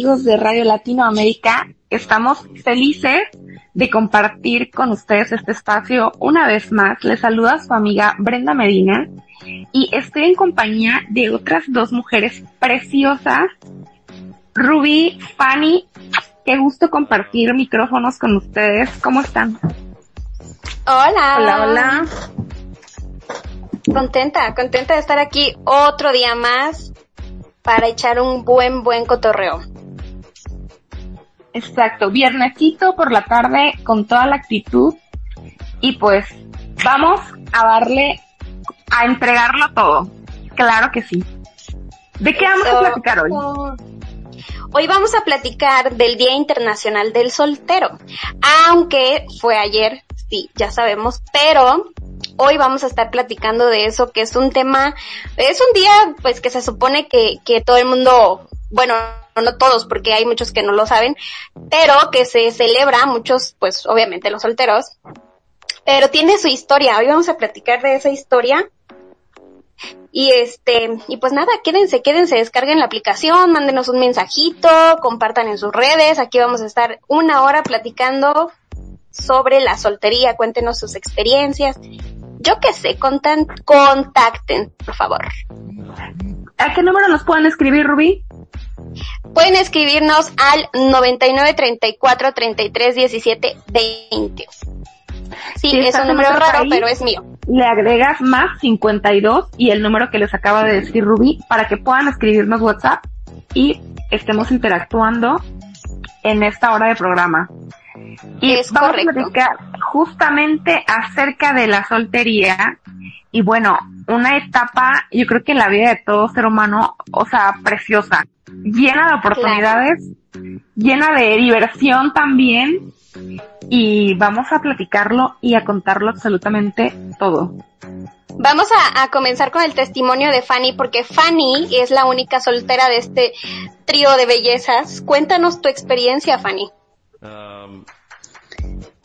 amigos de Radio Latinoamérica? Estamos felices de compartir con ustedes este espacio una vez más. Les saluda su amiga Brenda Medina y estoy en compañía de otras dos mujeres preciosas. Ruby, Fanny, qué gusto compartir micrófonos con ustedes. ¿Cómo están? Hola. Hola, hola. Contenta, contenta de estar aquí otro día más para echar un buen, buen cotorreo. Exacto, viernesito por la tarde con toda la actitud y pues vamos a darle, a entregarlo todo. Claro que sí. ¿De qué vamos a platicar hoy? Hoy vamos a platicar del Día Internacional del Soltero, aunque fue ayer, sí, ya sabemos, pero hoy vamos a estar platicando de eso, que es un tema, es un día pues que se supone que, que todo el mundo, bueno, no todos, porque hay muchos que no lo saben, pero que se celebra, muchos, pues obviamente los solteros, pero tiene su historia. Hoy vamos a platicar de esa historia. Y este, y pues nada, quédense, quédense, descarguen la aplicación, mándenos un mensajito, compartan en sus redes. Aquí vamos a estar una hora platicando sobre la soltería, cuéntenos sus experiencias. Yo qué sé, contan, contacten, por favor. ¿A qué número nos pueden escribir, Rubí? Pueden escribirnos al 99 34 33 17 20. Sí, es un número raro, pero es mío. Le agregas más 52 y el número que les acaba de decir Rubí para que puedan escribirnos WhatsApp y estemos interactuando en esta hora de programa. Y Es vamos correcto. a platicar justamente acerca de la soltería y bueno, una etapa, yo creo que en la vida de todo ser humano, o sea, preciosa, llena de oportunidades, llena de diversión también y vamos a platicarlo y a contarlo absolutamente todo. Vamos a, a comenzar con el testimonio de Fanny, porque Fanny es la única soltera de este trío de bellezas. Cuéntanos tu experiencia, Fanny.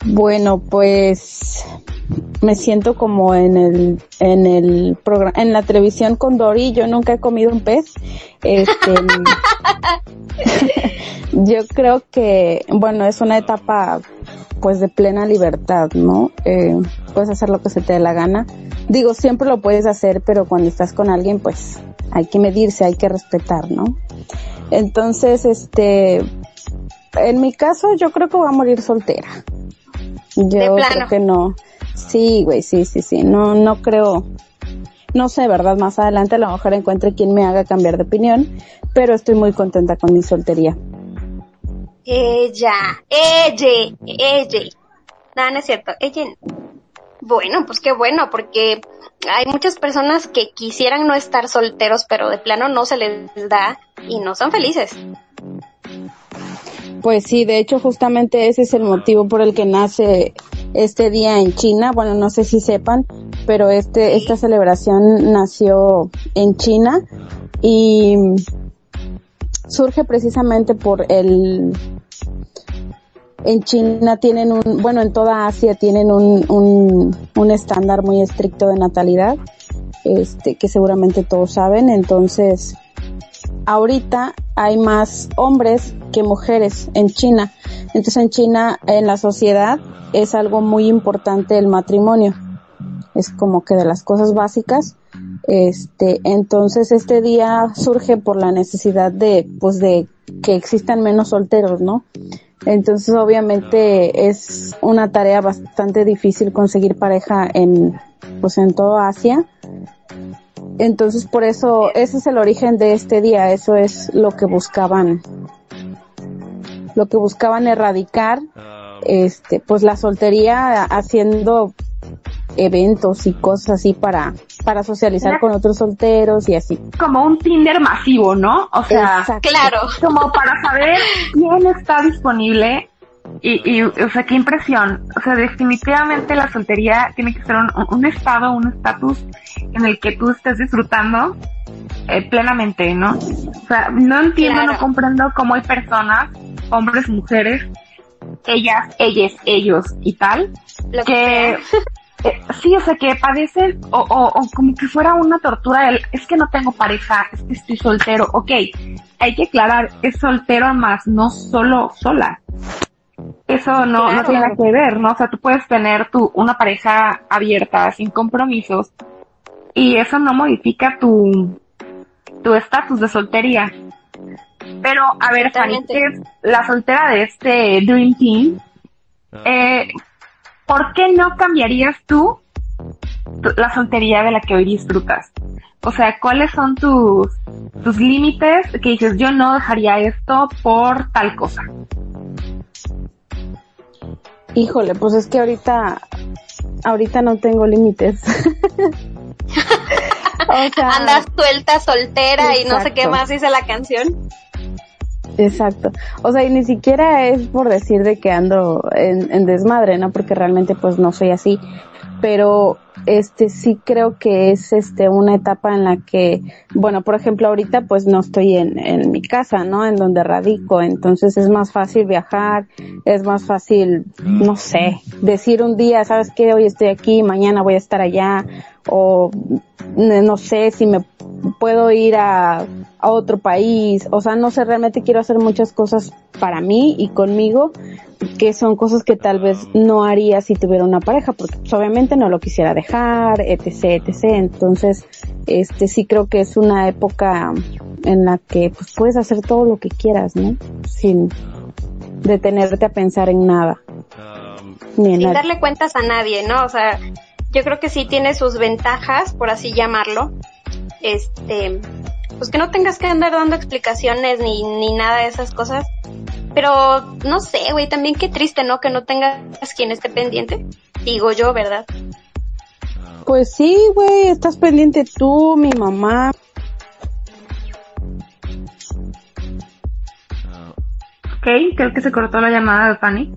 Bueno, pues me siento como en el en el programa en la televisión con Dory, yo nunca he comido un pez. Este yo creo que bueno, es una etapa pues de plena libertad, ¿no? Eh, puedes hacer lo que se te dé la gana. Digo, siempre lo puedes hacer, pero cuando estás con alguien, pues hay que medirse, hay que respetar, ¿no? Entonces, este, en mi caso, yo creo que voy a morir soltera. Yo De plano. creo que no. Sí, güey, sí, sí, sí. No, no creo. No sé, ¿verdad? Más adelante a lo mejor encuentre quien me haga cambiar de opinión, pero estoy muy contenta con mi soltería. Ella, ella, ella. No, no es cierto, ella. no. Bueno, pues qué bueno, porque hay muchas personas que quisieran no estar solteros, pero de plano no se les da y no son felices. Pues sí, de hecho justamente ese es el motivo por el que nace este día en China. Bueno, no sé si sepan, pero este, esta celebración nació en China y surge precisamente por el, en China tienen un, bueno, en toda Asia tienen un, un, un estándar muy estricto de natalidad, este, que seguramente todos saben, entonces, ahorita hay más hombres que mujeres en China. Entonces en China, en la sociedad, es algo muy importante el matrimonio. Es como que de las cosas básicas. Este, entonces este día surge por la necesidad de, pues de que existan menos solteros, ¿no? Entonces obviamente es una tarea bastante difícil conseguir pareja en, pues en toda Asia. Entonces por eso, ese es el origen de este día, eso es lo que buscaban, lo que buscaban erradicar, este, pues la soltería haciendo eventos y cosas así para, para socializar con otros solteros y así. Como un Tinder masivo, ¿no? O sea, Exacto. Claro. como para saber quién está disponible y, y, o sea, qué impresión. O sea, definitivamente la soltería tiene que ser un, un estado, un estatus en el que tú estés disfrutando eh, plenamente, ¿no? O sea, no entiendo, Claro. no comprendo cómo hay personas, hombres, mujeres, ellas, ellas, ellos y tal, Lo que eh, sí, o sea, que padecen o, o, como que fuera una tortura el, es que no tengo pareja, es que estoy soltero, ok, hay que aclarar, es soltero más, no solo sola. Eso no, no tiene nada que ver, ¿no? O sea, tú puedes tener tu, una pareja abierta, sin compromisos, y eso no modifica tu, tu estatus de soltería. Pero, a ver, Fanny, ¿qué es la soltera de este Dream Team? Ah. Eh, ¿por qué no cambiarías tú la soltería de la que hoy disfrutas? O sea, ¿cuáles son tus, tus límites que dices, yo no dejaría esto por tal cosa? Híjole, pues es que ahorita, ahorita no tengo límites. o sea, Andas suelta, soltera y no sé qué más dice la canción. Exacto. O sea, y ni siquiera es por decir de que ando en, en, desmadre, ¿no? Porque realmente pues no soy así. Pero este sí creo que es este una etapa en la que, bueno, por ejemplo, ahorita pues no estoy en, en mi casa, ¿no? En donde radico. Entonces es más fácil viajar, es más fácil, no sé, decir un día, ¿sabes qué? Hoy estoy aquí, mañana voy a estar allá. O no sé si me puedo ir a, a otro país, o sea, no sé, realmente quiero hacer muchas cosas para mí y conmigo, que son cosas que tal vez no haría si tuviera una pareja, porque pues, obviamente no lo quisiera dejar, etc, etc. Entonces, este sí creo que es una época en la que pues puedes hacer todo lo que quieras, ¿no? Sin detenerte a pensar en nada. Sin darle cuentas a nadie, ¿no? O sea, yo creo que sí tiene sus ventajas, por así llamarlo, este, pues que no tengas que andar dando explicaciones ni, ni nada de esas cosas. Pero no sé, güey, también qué triste, ¿no? Que no tengas quien esté pendiente. Digo yo, ¿verdad? Pues sí, güey, estás pendiente tú, mi mamá. Ok, creo que se cortó la llamada de Fanny.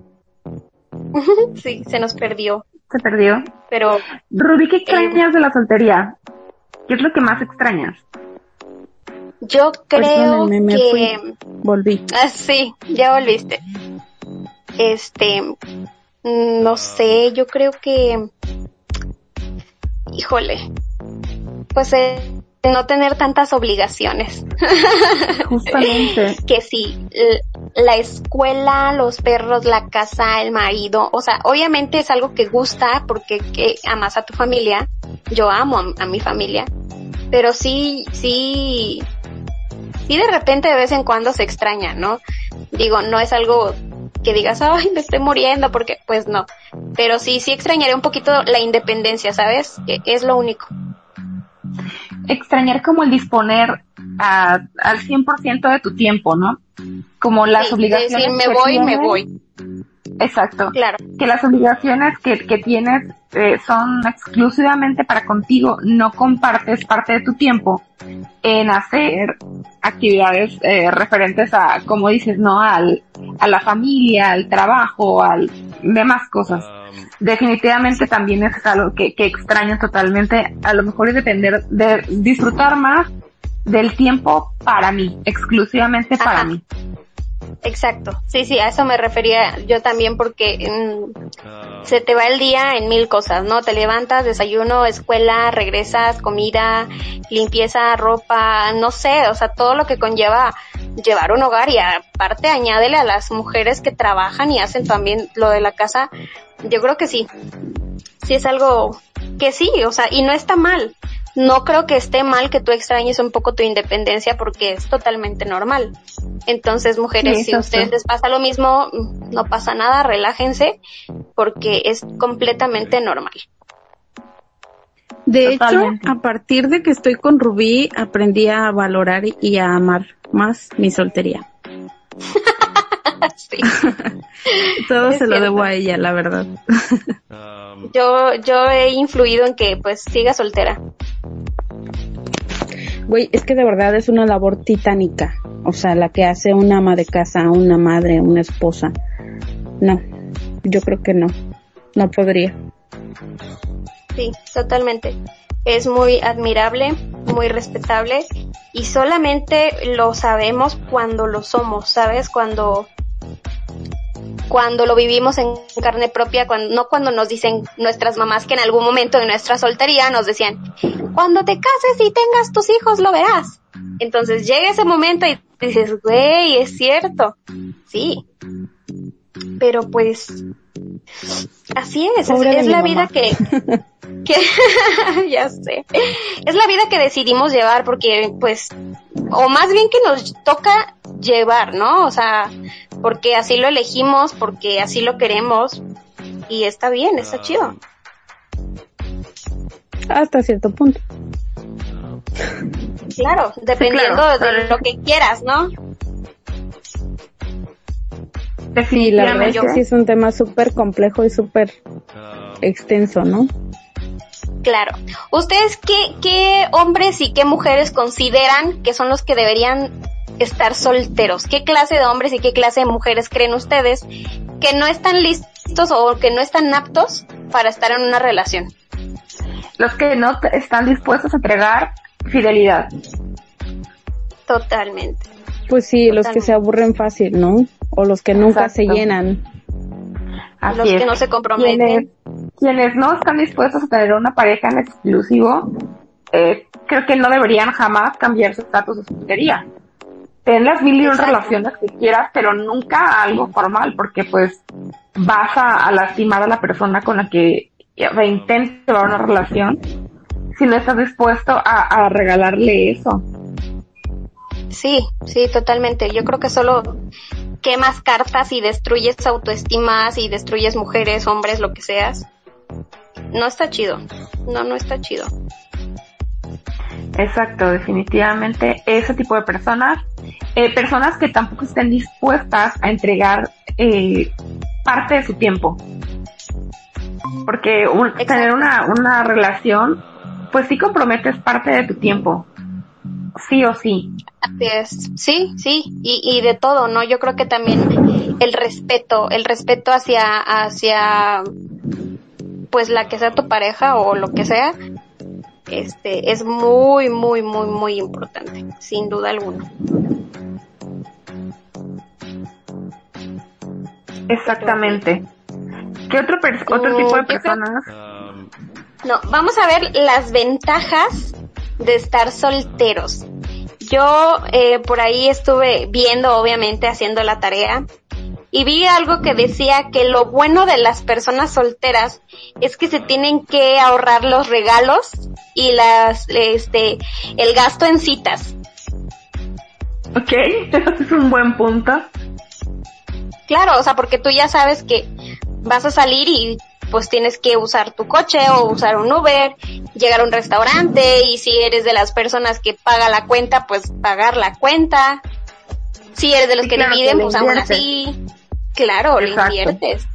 sí, se nos perdió. Se perdió. Pero. Ruby, ¿qué extrañas de la soltería? ¿Qué es lo que más extrañas? Yo creo que... Volví. Ah, sí, ya volviste. Este, no sé, yo creo que... Híjole. Pues eh, no tener tantas obligaciones. Justamente. que sí, la escuela, los perros, la casa, el marido, o sea, obviamente es algo que gusta porque que amas a tu familia, yo amo a, mi familia, pero sí, sí, sí de repente de vez en cuando se extraña, ¿no? Digo, no es algo que digas, ay, me estoy muriendo, porque pues no, pero sí, sí extrañaré un poquito la independencia, ¿sabes? Que es lo único. Extrañar como el disponer a, al 100% de tu tiempo, ¿no? Como las obligaciones. me voy, me voy. Exacto. Claro. Que las obligaciones que, que tienes eh, son exclusivamente para contigo, no compartes parte de tu tiempo en hacer actividades eh, referentes a, como dices, ¿no? Al, a la familia, al trabajo, al demás cosas definitivamente también es algo que, que extraño totalmente. A lo mejor es depender de disfrutar más del tiempo para mí, exclusivamente para mí. Exacto, sí, sí, a eso me refería yo también porque mm, se te va el día en mil cosas, ¿no? Te levantas, desayuno, escuela, regresas, comida, limpieza, ropa, no sé, o sea, todo lo que conlleva llevar un hogar y aparte añádele a las mujeres que trabajan y hacen también lo de la casa, yo creo que sí. Sí es algo que sí, o sea, y no está mal. No creo que esté mal que tú extrañes un poco tu independencia porque es totalmente normal. Entonces, mujeres, si a ustedes les pasa lo mismo, no pasa nada, relájense porque es completamente normal. De hecho, a partir de que estoy con Rubí, aprendí a valorar y a amar más mi soltería. Todo se lo debo a ella, la verdad. yo, yo he influido en que pues siga soltera. Güey, es que de verdad es una labor titánica. O sea, la que hace una ama de casa, una madre, una esposa. No, yo creo que no. No podría. Sí, totalmente. Es muy admirable, muy respetable y solamente lo sabemos cuando lo somos, ¿sabes? Cuando cuando lo vivimos en carne propia, cuando, no cuando nos dicen nuestras mamás que en algún momento de nuestra soltería nos decían, cuando te cases y tengas tus hijos lo verás. Entonces llega ese momento y dices, güey, es cierto. Sí. Pero pues, así es, es, la vida que, que ya sé, es la vida que decidimos llevar porque pues, o más bien que nos toca llevar, ¿no? O sea, porque así lo elegimos, porque así lo queremos y está bien, está chido. Hasta cierto punto. Claro, dependiendo de lo que quieras, ¿no? Sí, la verdad es que sí es un tema súper complejo y súper extenso, ¿no? Claro. ¿Ustedes qué, qué hombres y qué mujeres consideran que son los que deberían estar solteros? ¿Qué clase de hombres y qué clase de mujeres creen ustedes que no están listos o que no están aptos para estar en una relación? Los que no están dispuestos a entregar fidelidad. Totalmente. Pues sí, los que se aburren fácil, ¿no? O los que nunca se llenan. los que no se comprometen. Quienes, no están dispuestos a tener una pareja en exclusivo, eh, creo que no deberían jamás cambiar su estatus de soltería. Ten las mil y un relaciones que quieras, pero nunca algo formal, porque pues vas a, lastimar a la persona con la que intenta llevar una relación si no estás dispuesto a, a regalarle eso. Sí, sí, totalmente. Yo creo que solo quemas cartas y destruyes autoestimas y destruyes mujeres, hombres, lo que seas. No está chido. No, no está chido. Exacto, definitivamente ese tipo de personas, eh, personas que tampoco estén dispuestas a entregar eh, parte de su tiempo. Porque tener una, una relación, pues sí comprometes parte de tu tiempo sí o sí. Así es, sí, sí, y, y de todo, ¿no? Yo creo que también el respeto, el respeto hacia, hacia, pues la que sea tu pareja o lo que sea, este, es muy, muy, muy, muy importante, sin duda alguna. Exactamente. ¿Qué otro, otro tipo de personas? No, vamos a ver las ventajas de estar solteros. Yo eh, por ahí estuve viendo, obviamente, haciendo la tarea y vi algo que decía que lo bueno de las personas solteras es que se tienen que ahorrar los regalos y las, este, el gasto en citas. Ok, es un buen punto. Claro, o sea, porque tú ya sabes que vas a salir y pues tienes que usar tu coche o usar un Uber, llegar a un restaurante y si eres de las personas que paga la cuenta, pues pagar la cuenta. Si eres de los que dividen, pues aún así, claro, lo inviertes.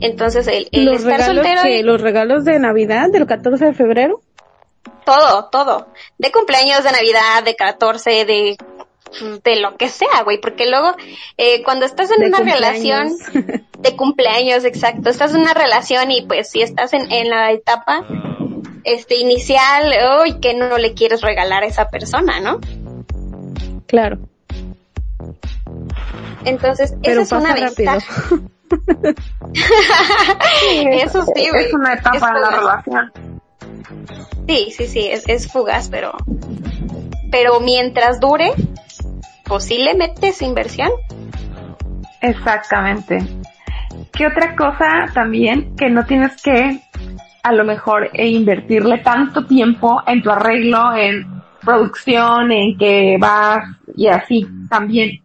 Entonces, el, estar soltero... y... ¿Los regalos de Navidad del 14 de febrero? Todo, todo. De cumpleaños, de Navidad, de 14, de de lo que sea, güey, porque luego eh, cuando estás en una relación de cumpleaños, exacto, estás en una relación y pues si estás en, en la etapa este inicial, uy, que no le quieres regalar a esa persona, ¿no? Claro. Entonces, esa es una ventaja. Eso sí, güey. Es una etapa de la relación. Sí, sí, sí, es, es fugaz, pero pero mientras dure, posiblemente es inversión. Exactamente. ¿Qué otra cosa también que no tienes que a lo mejor e invertirle tanto tiempo en tu arreglo, en producción, en que vas y así también,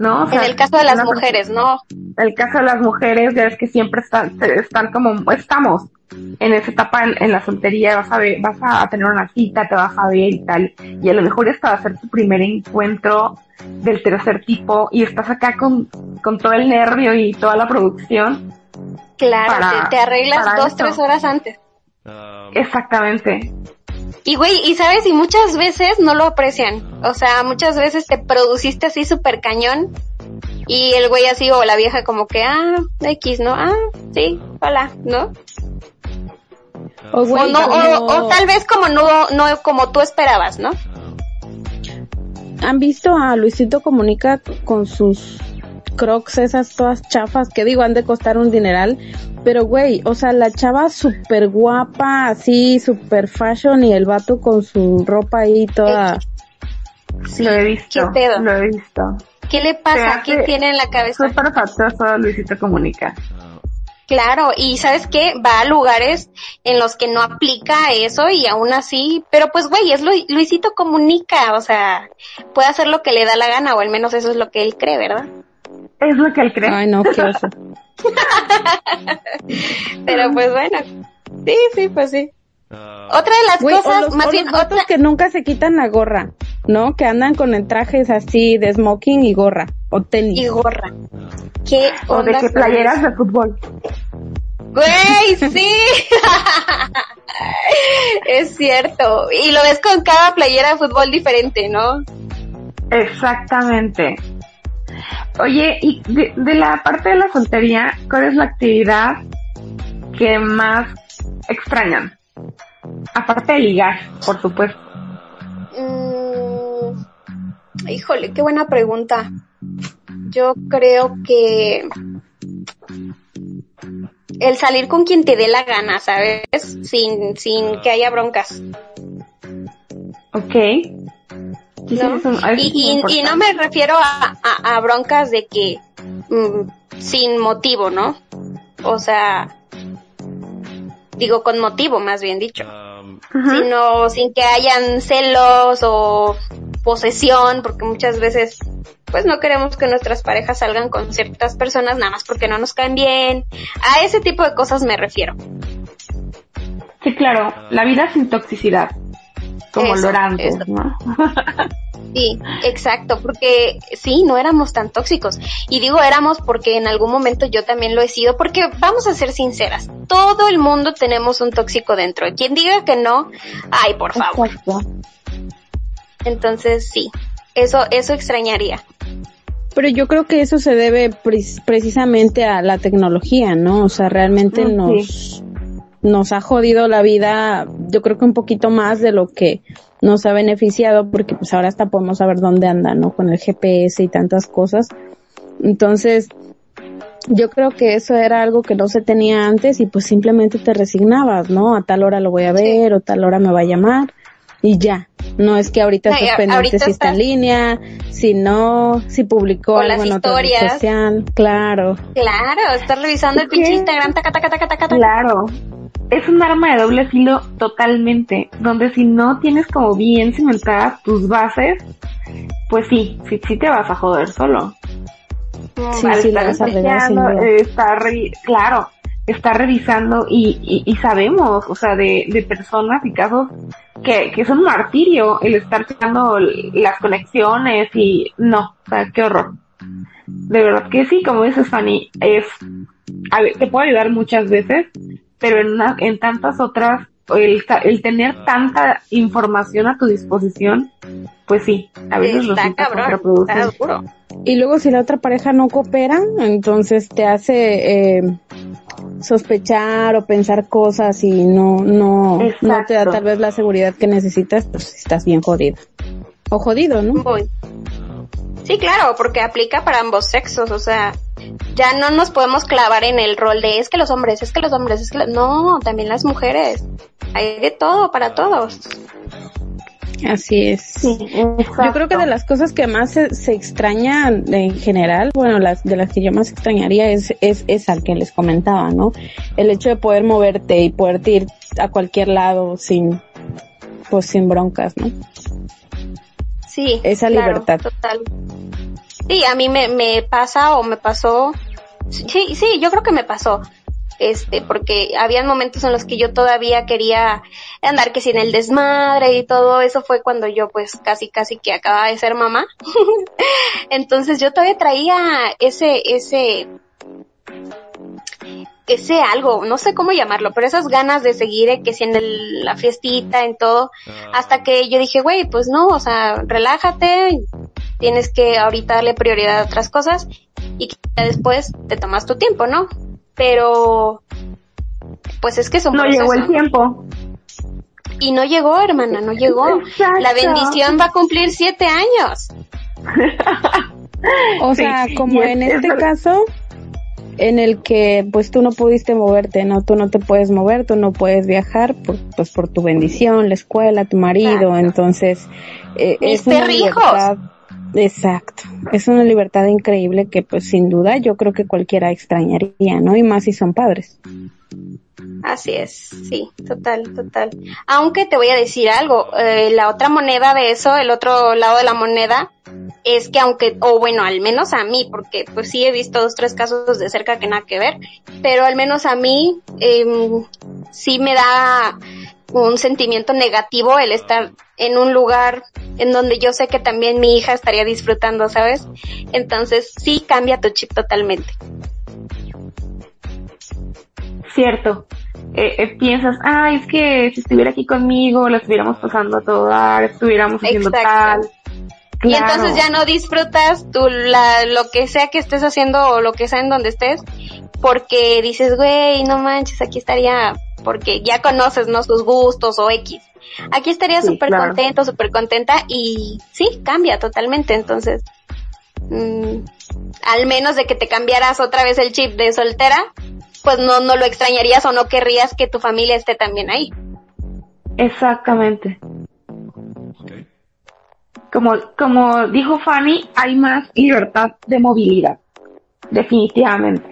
¿no? en el caso de las mujeres, ¿no? El caso de las mujeres ya es que siempre están, están como, estamos en esa etapa en, la soltería, vas a ver, vas a tener una cita, te vas a ver y tal, y a lo mejor es para hacer tu primer encuentro del tercer tipo y estás acá con, con todo el nervio y toda la producción. Claro, te, arreglas dos, tres horas antes. Exactamente. Y güey, y sabes, y muchas veces no lo aprecian. O sea, muchas veces te produciste así súper cañón y el güey así o la vieja como que, ah, X, ¿no? Ah, sí, hola, ¿no? O, no, o, tal vez como no, no como tú esperabas, ¿no? ¿Han visto a Luisito Comunica con sus crocs esas todas chafas, que digo, han de costar un dineral, pero güey, o sea, la chava súper guapa, así, súper fashion y el vato con su ropa ahí toda... lo he visto, ¿Qué pedo? lo he visto. ¿Qué le pasa? ¿Qué tiene en la cabeza? Súper Luisito Comunica. Claro, y sabes qué, va a lugares en los que no aplica eso y aún así, pero pues güey, es Lu- Luisito comunica, o sea, puede hacer lo que le da la gana, o al menos eso es lo que él cree, ¿verdad? Es lo que él cree. Ay, no, qué oso. Pero pues bueno, sí, sí, pues sí. Otra de las cosas, los, más bien otra, que nunca se quitan la gorra, ¿no? Que andan con el trajes así de smoking y gorra, o tenis. y gorra. ¿Qué o de onda que playeras de fútbol. Güey, sí. es cierto. Y lo ves con cada playera de fútbol diferente, ¿no? Exactamente. Oye, y de, de la parte de la soltería, ¿cuál es la actividad que más extrañan? Aparte de ligar, por supuesto. Mm, híjole, qué buena pregunta. Yo creo que el salir con quien te dé la gana, ¿sabes? Sin, sin que haya broncas. Ok. ¿No? Y, y- y importante. no me refiero a, a- a broncas de que mm, sin motivo, ¿no? O sea, digo con motivo, más bien dicho. Sino sin que hayan celos o posesión, porque muchas veces pues no queremos que nuestras parejas salgan con ciertas personas nada más porque no nos caen bien. A ese tipo de cosas me refiero. Sí, claro, la vida sin toxicidad. Como Eso, lo era antes, eso. ¿no? Sí, exacto, porque sí, no éramos tan tóxicos. Y digo éramos porque en algún momento yo también lo he sido, porque vamos a ser sinceras, todo el mundo tenemos un tóxico dentro. Quien diga que no, ay, por favor. Exacto. Entonces sí, eso, eso extrañaría. Pero yo creo que eso se debe pre- precisamente a la tecnología, ¿no? O sea, realmente Mm, sí. Nos, ha jodido la vida, yo creo que un poquito más de lo que nos ha beneficiado, porque pues ahora hasta podemos saber dónde anda, ¿no? Con el GPS y tantas cosas. Entonces, yo creo que eso era algo que no se tenía antes y pues simplemente te resignabas, ¿no? A tal hora lo voy a ver o tal hora me va a llamar y ya. No es que ahorita No, y estés a- pendiente ahorita si está en línea, si no, si publicó O algo las en otra red historias. social, claro. Claro, estás revisando el pinche Instagram, taca, taca, taca, taca, taca. Claro. Es un arma de doble filo totalmente, donde si no tienes como bien cimentadas tus bases, pues sí, sí, sí te vas a joder solo. Sí, Al sí, la estar vas a eh, está re- claro, está revisando y, y, y sabemos, o sea, de, de personas y casos que, que son un martirio el estar checando las conexiones y no, o sea, qué horror. De verdad que sí, como dices Fanny, es, a ver, te puede ayudar muchas veces, pero en, una- en tantas otras, el, tener tanta información a tu disposición, pues sí, a veces Está resulta cabrón, está duro. Y luego si la otra pareja no coopera, entonces te hace eh, sospechar o pensar cosas y no no no te da tal vez la seguridad que necesitas, pues estás bien jodida. O jodido, ¿no? Voy. Sí, claro, porque aplica para ambos sexos, o sea, ya no nos podemos clavar en el rol de es que los hombres, es que los hombres, es que lo-". no, también las mujeres. Hay de todo para todos. Así es. Sí, Yo creo que de las cosas que más se, se extrañan en general, bueno, las de las que yo más extrañaría es, es esa que les comentaba, ¿no? El hecho de poder moverte y poder ir a cualquier lado sin, pues sin broncas, ¿no? Sí. Esa claro, libertad. Total. Sí, a mí me, me pasa o me pasó. Sí, sí, yo creo que me pasó. Este, porque habían momentos en los que yo todavía quería andar que sin el desmadre y todo eso fue cuando yo pues casi casi que acababa de ser mamá. Entonces yo todavía traía ese, ese, ese algo, no sé cómo llamarlo, pero esas ganas de seguir eh, que si en el- la fiestita, en todo, hasta que yo dije, güey, pues no, o sea, relájate, tienes que ahorita darle prioridad a otras cosas y que ya después te tomas tu tiempo, ¿no? Pero, pues es que es un No llegó el tiempo. Y no llegó, hermana, no llegó. Exacto. La bendición va a cumplir siete años. O sea, como en este caso, en el que pues tú no pudiste moverte, ¿no? Tú no te puedes mover, tú no puedes viajar, por, pues por tu bendición, la escuela, tu marido, entonces eh, es una libertad, exacto, es una libertad increíble que pues sin duda yo creo que cualquiera extrañaría, ¿no? Y más si son padres. Así es, sí, total, total. Aunque te voy a decir algo, eh, la otra moneda de eso, el otro lado de la moneda, es que aunque, o bueno, al menos a mí, porque pues sí he visto dos, tres casos de cerca que nada que ver, pero al menos a mí eh, sí me da un sentimiento negativo el estar en un lugar en donde yo sé que también mi hija estaría disfrutando, ¿sabes? Entonces sí cambia tu chip totalmente. Cierto. Eh, eh, piensas, ay, es que si estuviera aquí conmigo, la estuviéramos pasando a todo dar, estuviéramos haciendo tal. Y entonces ya no disfrutas tú la, lo que sea que estés haciendo o lo que sea en donde estés, porque dices, güey, no manches, aquí estaría, porque ya conoces, ¿no? Sus gustos o X. Aquí estaría súper contento, súper contenta y sí, cambia totalmente. Entonces, mm, al menos de que te cambiaras otra vez el chip de soltera, pues no, no lo extrañarías o no querrías que tu familia esté también ahí. Exactamente. Como, como dijo Fanny, hay más libertad de movilidad. Definitivamente.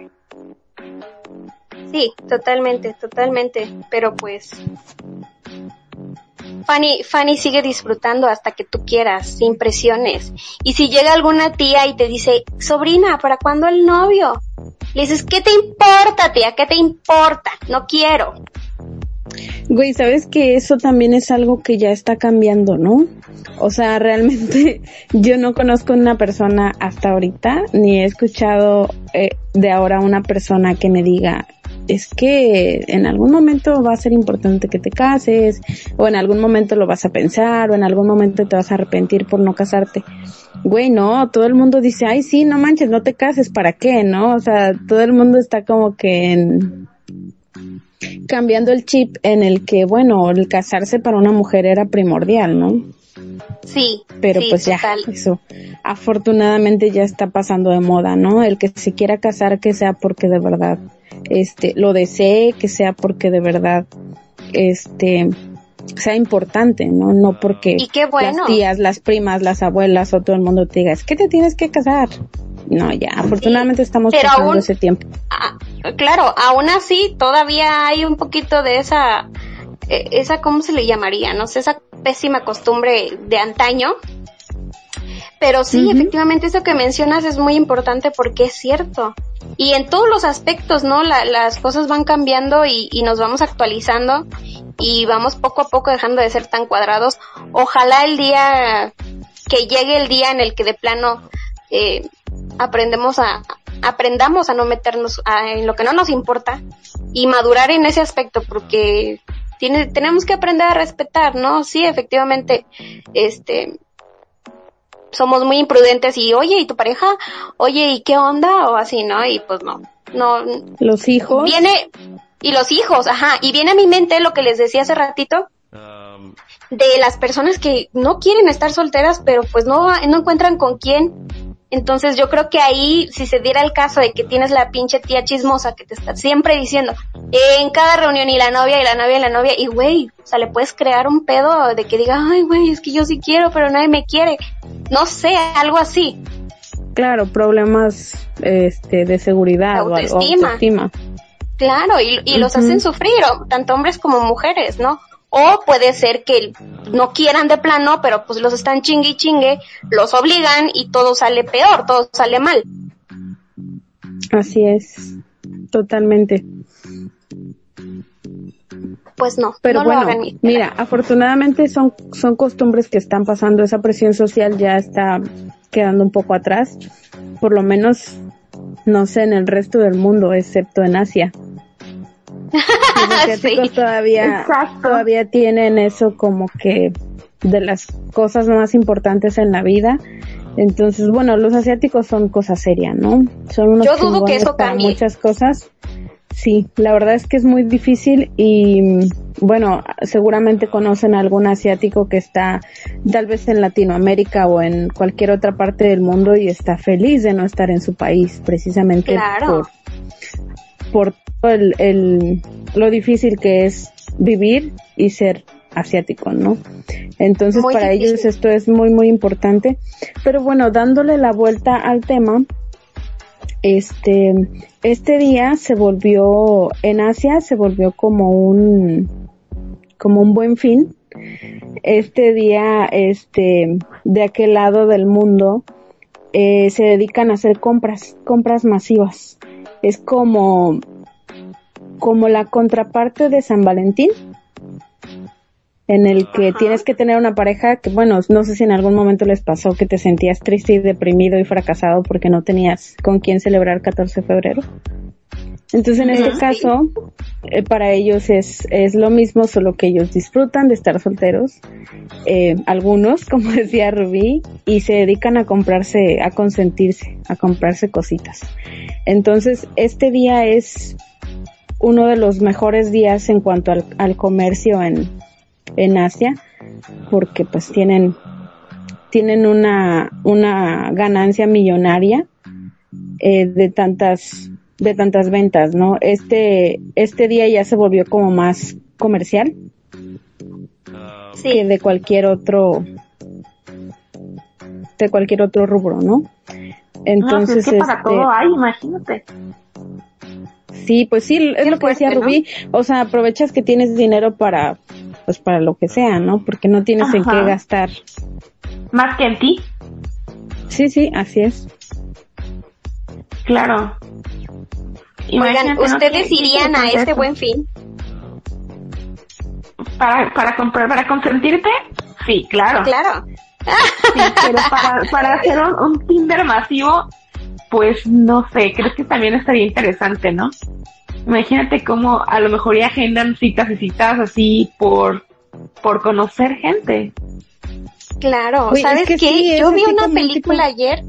Sí, totalmente, totalmente. Pero pues, Fanny, Fanny sigue disfrutando hasta que tú quieras, sin presiones. Y si llega alguna tía y te dice, sobrina, ¿para cuándo el novio? Le dices, ¿qué te importa, tía? ¿Qué te importa? No quiero. Güey, sabes que eso también es algo que ya está cambiando, ¿no? O sea, realmente yo no conozco una persona hasta ahorita, ni he escuchado eh, de ahora una persona que me diga, es que en algún momento va a ser importante que te cases, o en algún momento lo vas a pensar, o en algún momento te vas a arrepentir por no casarte. Güey, no, todo el mundo dice, ay, sí, no manches, no te cases, ¿para qué? ¿No? O sea, todo el mundo está como que en, cambiando el chip en el que, bueno, el casarse para una mujer era primordial, ¿no? Sí. Pero pues ya, eso afortunadamente ya está pasando de moda, ¿no? El que se quiera casar que sea porque de verdad este, lo desee, que sea porque de verdad, este, sea importante, ¿no? No porque las tías, las primas, las abuelas o todo el mundo te diga, es que te tienes que casar. No, ya, afortunadamente estamos pasando ese tiempo. Ah, claro, aún así todavía hay un poquito de esa, e, esa, ¿cómo se le llamaría? No sé, esa pésima costumbre de antaño. Pero sí, efectivamente eso que mencionas es muy importante porque es cierto y en todos los aspectos, ¿no? las cosas van cambiando y, nos vamos actualizando y vamos poco a poco dejando de ser tan cuadrados. Ojalá el día que llegue el día en el que de plano eh, aprendemos a aprendamos a no meternos en lo que no nos importa y madurar en ese aspecto porque tiene, tenemos que aprender a respetar, ¿no? Sí, efectivamente, este, somos muy imprudentes y, oye, ¿y tu pareja? Oye, ¿y qué onda? O así, ¿no? Y pues no, no. Los hijos. Viene, y los hijos, ajá, y viene a mi mente lo que les decía hace ratito, um. de las personas que no quieren estar solteras, pero pues no, no encuentran con quién entonces yo creo que ahí, si se diera el caso de que tienes la pinche tía chismosa que te está siempre diciendo en cada reunión y la novia y la novia y la novia, y güey, o sea, le puedes crear un pedo de que diga, ay güey, es que yo sí quiero, pero nadie me quiere. No sé, algo así. Claro, problemas este, de seguridad o autoestima. Claro, y, y los hacen sufrir, tanto hombres como mujeres, ¿no? O puede ser que no quieran de plano, pero pues los están chingue y chingue, los obligan y todo sale peor, todo sale mal. Así es, totalmente. Pues no, pero bueno, mira, afortunadamente son, son costumbres que están pasando, esa presión social ya está quedando un poco atrás, por lo menos, no sé, en el resto del mundo, excepto en Asia. Los asiáticos todavía, todavía tienen eso como que de las cosas más importantes en la vida. Entonces, bueno, los asiáticos son cosas serias, ¿no? Son unos Yo dudo que eso muchas cosas. Sí, la verdad es que es muy difícil y bueno, seguramente conocen a algún asiático que está tal vez en Latinoamérica o en cualquier otra parte del mundo y está feliz de no estar en su país, precisamente por, por el, el, lo difícil que es vivir y ser asiático, ¿no? Entonces para ellos esto es muy muy importante. Pero bueno, dándole la vuelta al tema, este, este día se volvió, en Asia se volvió como un, como un buen fin. Este día, este, de aquel lado del mundo, eh, se dedican a hacer compras, compras masivas. Es como, como la contraparte de San Valentín, en el que tienes que tener una pareja que, bueno, no sé si en algún momento les pasó que te sentías triste y deprimido y fracasado porque no tenías con quién celebrar 14 de febrero. Entonces, en este caso, eh, para ellos es, es lo mismo, solo que ellos disfrutan de estar solteros, eh, algunos, como decía Rubí, y se dedican a comprarse, a consentirse, a comprarse cositas. Entonces, este día es uno de los mejores días en cuanto al, al comercio en, en Asia porque pues tienen tienen una una ganancia millonaria eh, de tantas de tantas ventas no este este día ya se volvió como más comercial que de cualquier otro de cualquier otro rubro no entonces es que para este todo hay imagínate Sí, pues sí, es lo que decía Rubí. O sea, aprovechas que tienes dinero para, pues para lo que sea, ¿no? Porque no tienes en qué gastar. Más que en ti. Sí, sí, así es. Claro. Oigan, ¿ustedes irían a este buen fin? Para, para comprar, para consentirte, sí, claro. Claro. Sí, pero para, para hacer un, un Tinder masivo, pues no sé, creo que también estaría interesante, ¿no? Imagínate cómo a lo mejor ya agendan citas y citas así por, por conocer gente. Claro, ¿sabes qué? Yo vi una película ayer,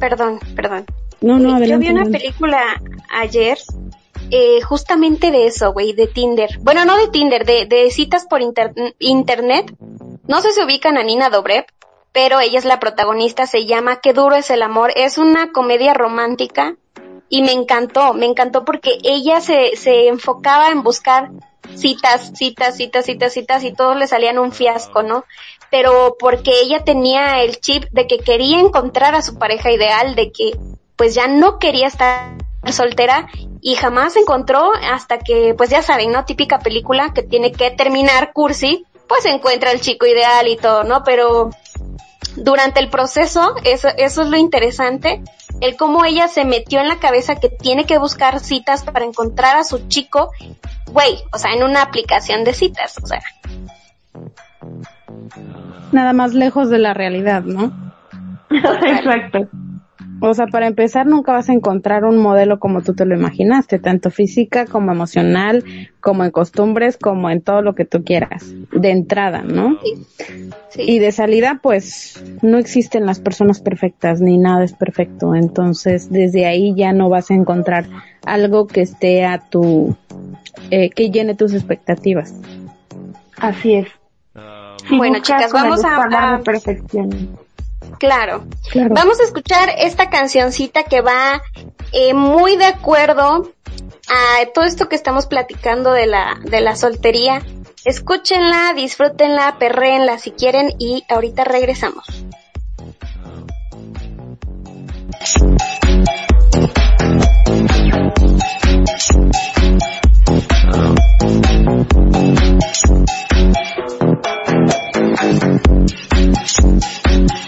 perdón, perdón. No, no, Yo vi una película ayer eh, justamente de eso, güey, de Tinder. Bueno, no de Tinder, de, de citas por internet. No sé si ubican a Nina Dobrev pero ella es la protagonista, se llama Qué duro es el amor, es una comedia romántica y me encantó, me encantó porque ella se, se enfocaba en buscar citas, citas, citas, citas, citas y todos le salían un fiasco, ¿no? Pero porque ella tenía el chip de que quería encontrar a su pareja ideal, de que pues ya no quería estar soltera y jamás encontró hasta que, pues ya saben, ¿no? Típica película que tiene que terminar cursi, pues encuentra el chico ideal y todo, ¿no? Pero durante el proceso, eso, eso es lo interesante, el cómo ella se metió en la cabeza que tiene que buscar citas para encontrar a su chico, güey, o sea, en una aplicación de citas, o sea. Nada más lejos de la realidad, ¿no? Exacto. O sea, para empezar, nunca vas a encontrar un modelo como tú te lo imaginaste, tanto física como emocional, como en costumbres, como en todo lo que tú quieras, de entrada, ¿no? Sí. Y de salida, pues, no existen las personas perfectas, ni nada es perfecto. Entonces, desde ahí ya no vas a encontrar algo que esté a tu, eh, que llene tus expectativas. Así es. bueno, chicas, vamos a hablar de perfección. Claro. Vamos a escuchar esta cancioncita que va eh, muy de acuerdo a todo esto que estamos platicando de la, de la soltería. Escúchenla, disfrútenla, perréenla si quieren y ahorita regresamos.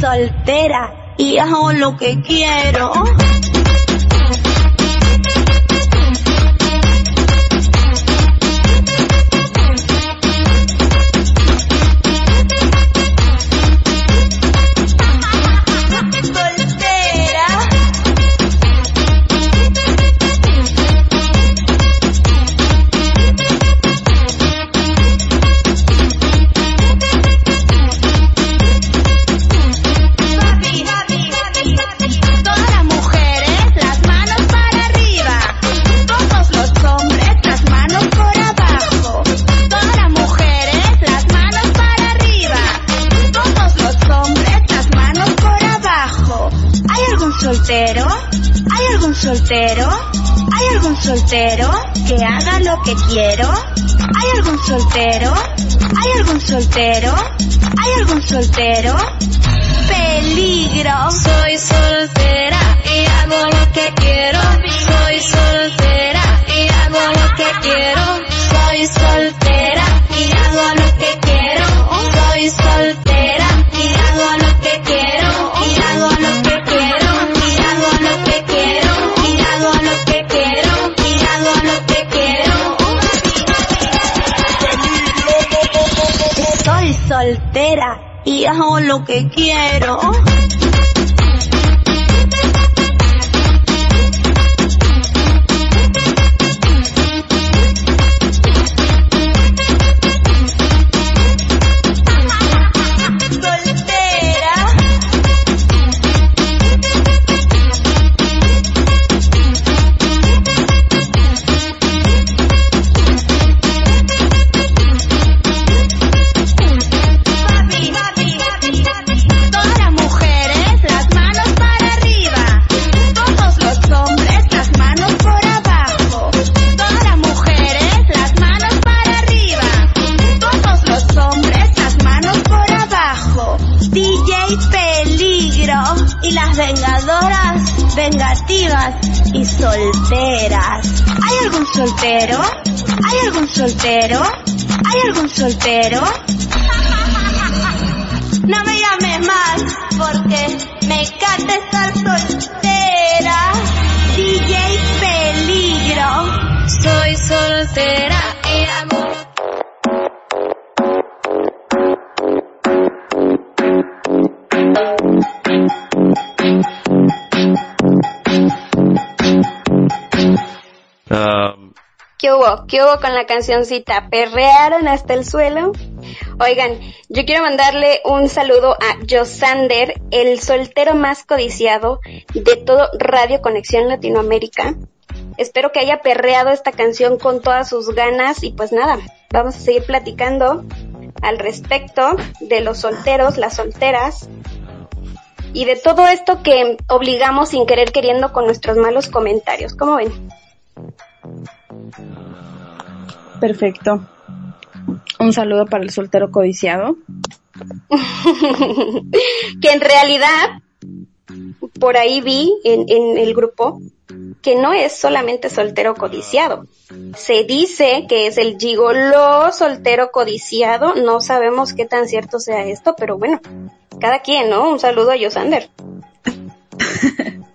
soltera y hago lo que quiero. Que quiero. Peligro y las vengadoras, vengativas y solteras. ¿Hay algún soltero? ¿Hay algún soltero? ¿Hay algún soltero? No me llames más porque me encanta estar soltera. DJ Peligro. Soy soltera Um, ¿Qué hubo? ¿Qué hubo con la cancioncita? ¿Perrearon hasta el suelo? Oigan, yo quiero mandarle un saludo a Josander, el soltero más codiciado de todo Radio Conexión Latinoamérica. Espero que haya perreado esta canción con todas sus ganas y pues nada, vamos a seguir platicando al respecto de los solteros, las solteras y de todo esto que obligamos sin querer queriendo con nuestros malos comentarios. ¿Cómo ven? Perfecto. Un saludo para el soltero codiciado. que en realidad, por ahí vi en, en el grupo que no es solamente soltero codiciado. Se dice que es el gigoló soltero codiciado. No sabemos qué tan cierto sea esto, pero bueno, cada quien, ¿no? Un saludo a Yosander.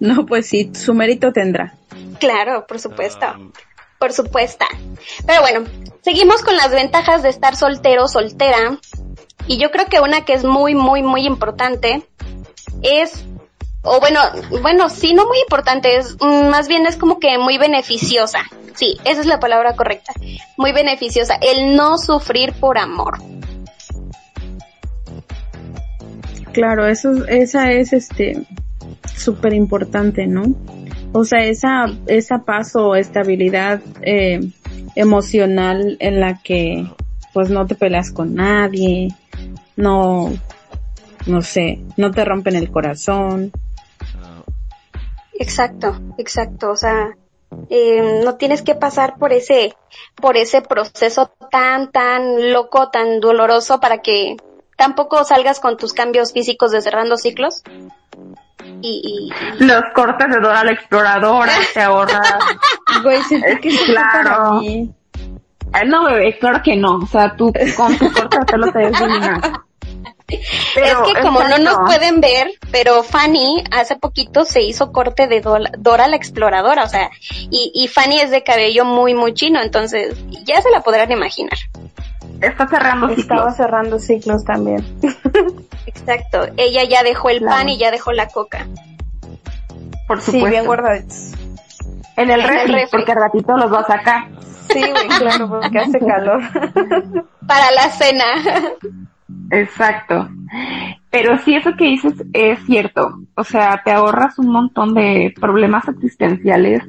No, pues sí, su mérito tendrá. Claro, por supuesto. Por supuesto. Pero bueno, seguimos con las ventajas de estar soltero, soltera. Y yo creo que una que es muy, muy, muy importante es, o bueno, bueno, sí, no muy importante, es, mm, más bien es como que muy beneficiosa. Sí, esa es la palabra correcta. Muy beneficiosa. El no sufrir por amor. Claro, eso, esa es este súper importante, ¿no? O sea, esa, esa paz o estabilidad eh, emocional en la que pues no te peleas con nadie, no, no sé, no te rompen el corazón. Exacto, exacto. O sea, eh, no tienes que pasar por ese, por ese proceso tan, tan loco, tan doloroso para que tampoco salgas con tus cambios físicos de cerrando ciclos. Y, y, Los cortes de Dora la Exploradora, te ahorras. Güey, sentí que Claro. para mí. Eh, No, bebé, claro que no. O sea, tú con tu corte de pelo te ves divina. Pero, es que como no nos pueden ver, pero Fanny hace poquito se hizo corte de Dora, Dora la Exploradora, o sea, y, y Fanny es de cabello muy, muy chino, entonces ya se la podrán imaginar. Está cerrando Estaba ciclos. cerrando ciclos también. Exacto, ella ya dejó el Claro. pan y ya dejó la coca. Por Sí, supuesto. bien guardaditos. En el En el refri, refri. porque al ratito los va a sacar. Sí, güey, claro, porque hace calor. Para la cena. Exacto. Pero sí, eso que dices es cierto. O sea, te ahorras un montón de problemas existenciales.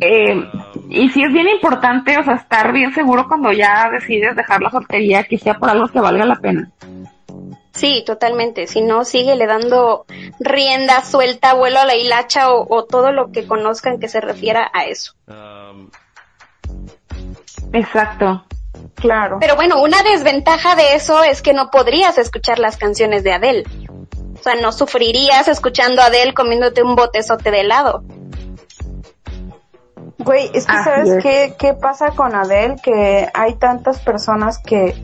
Eh, y sí es bien importante, o sea, estar bien seguro cuando ya decides dejar la soltería, que sea por algo que valga la pena. Sí, totalmente. Si no, sigue le dando rienda suelta, vuelo a la hilacha o, o todo lo que conozcan que se refiera a eso. Exacto. Claro. Pero bueno, una desventaja de eso es que no podrías escuchar las canciones de Adele. O sea, no sufrirías escuchando a Adele comiéndote un botezote de helado. Güey, es que sabes es. qué, qué pasa con Adele, que hay tantas personas que,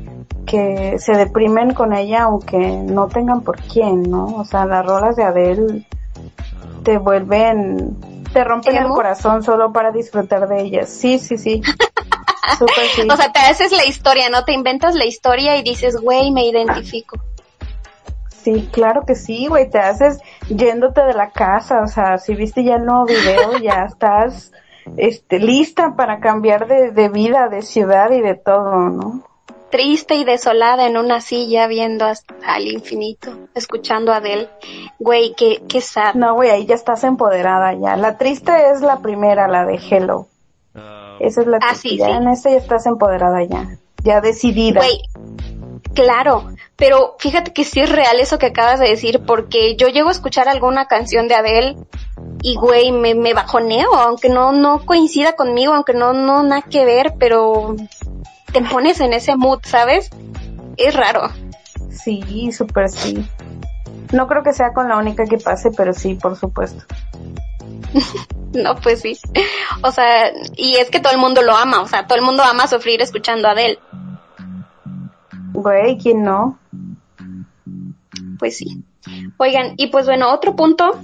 que se deprimen con ella aunque no tengan por quién, ¿no? O sea, las rolas de Adele te vuelven, te rompen el corazón solo para disfrutar de ellas. Sí, sí, sí. Súper sí. O sea, te haces la historia, ¿no? Te inventas la historia y dices, güey, me identifico. Sí, claro que sí, güey, te haces yéndote de la casa, o sea, si viste ya el nuevo video, ya estás este, lista para cambiar de, de vida, de ciudad y de todo, ¿no? Triste y desolada en una silla viendo hasta al infinito, escuchando a Adele. Güey, qué, qué sad. No, güey, ahí ya estás empoderada ya. La triste es la primera, la de Hello. Esa es la Ah, triste. sí, ya sí. en esta ya estás empoderada ya. Ya decidida. Güey, claro, pero fíjate que sí es real eso que acabas de decir, porque yo llego a escuchar alguna canción de Adele y güey, me, me bajoneo, aunque no, no coincida conmigo, aunque no, no, nada que ver, pero te pones en ese mood, ¿sabes? Es raro. Sí, súper sí. No creo que sea con la única que pase, pero sí, por supuesto. No, pues sí. O sea, y es que todo el mundo lo ama, o sea, todo el mundo ama sufrir escuchando a Adele. Güey, ¿quién no? Pues sí. Oigan, y pues bueno, otro punto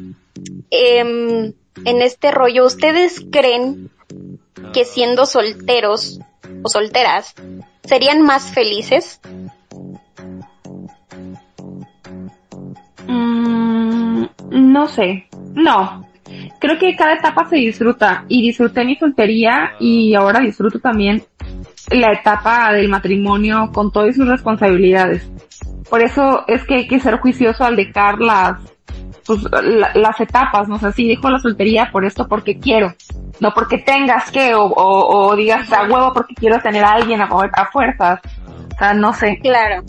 em, en este rollo, ¿ustedes creen que siendo solteros o solteras serían más felices? Mm, no sé. No. Creo que cada etapa se disfruta y disfruté mi soltería y ahora disfruto también la etapa del matrimonio con todas sus responsabilidades. Por eso es que hay que ser juicioso al dejar las, pues, la- las etapas, no sé, si dejo la soltería por esto porque quiero, no porque tengas que o, o, o digas a huevo porque quiero tener a alguien a, a fuerzas. O sea, no sé. Claro.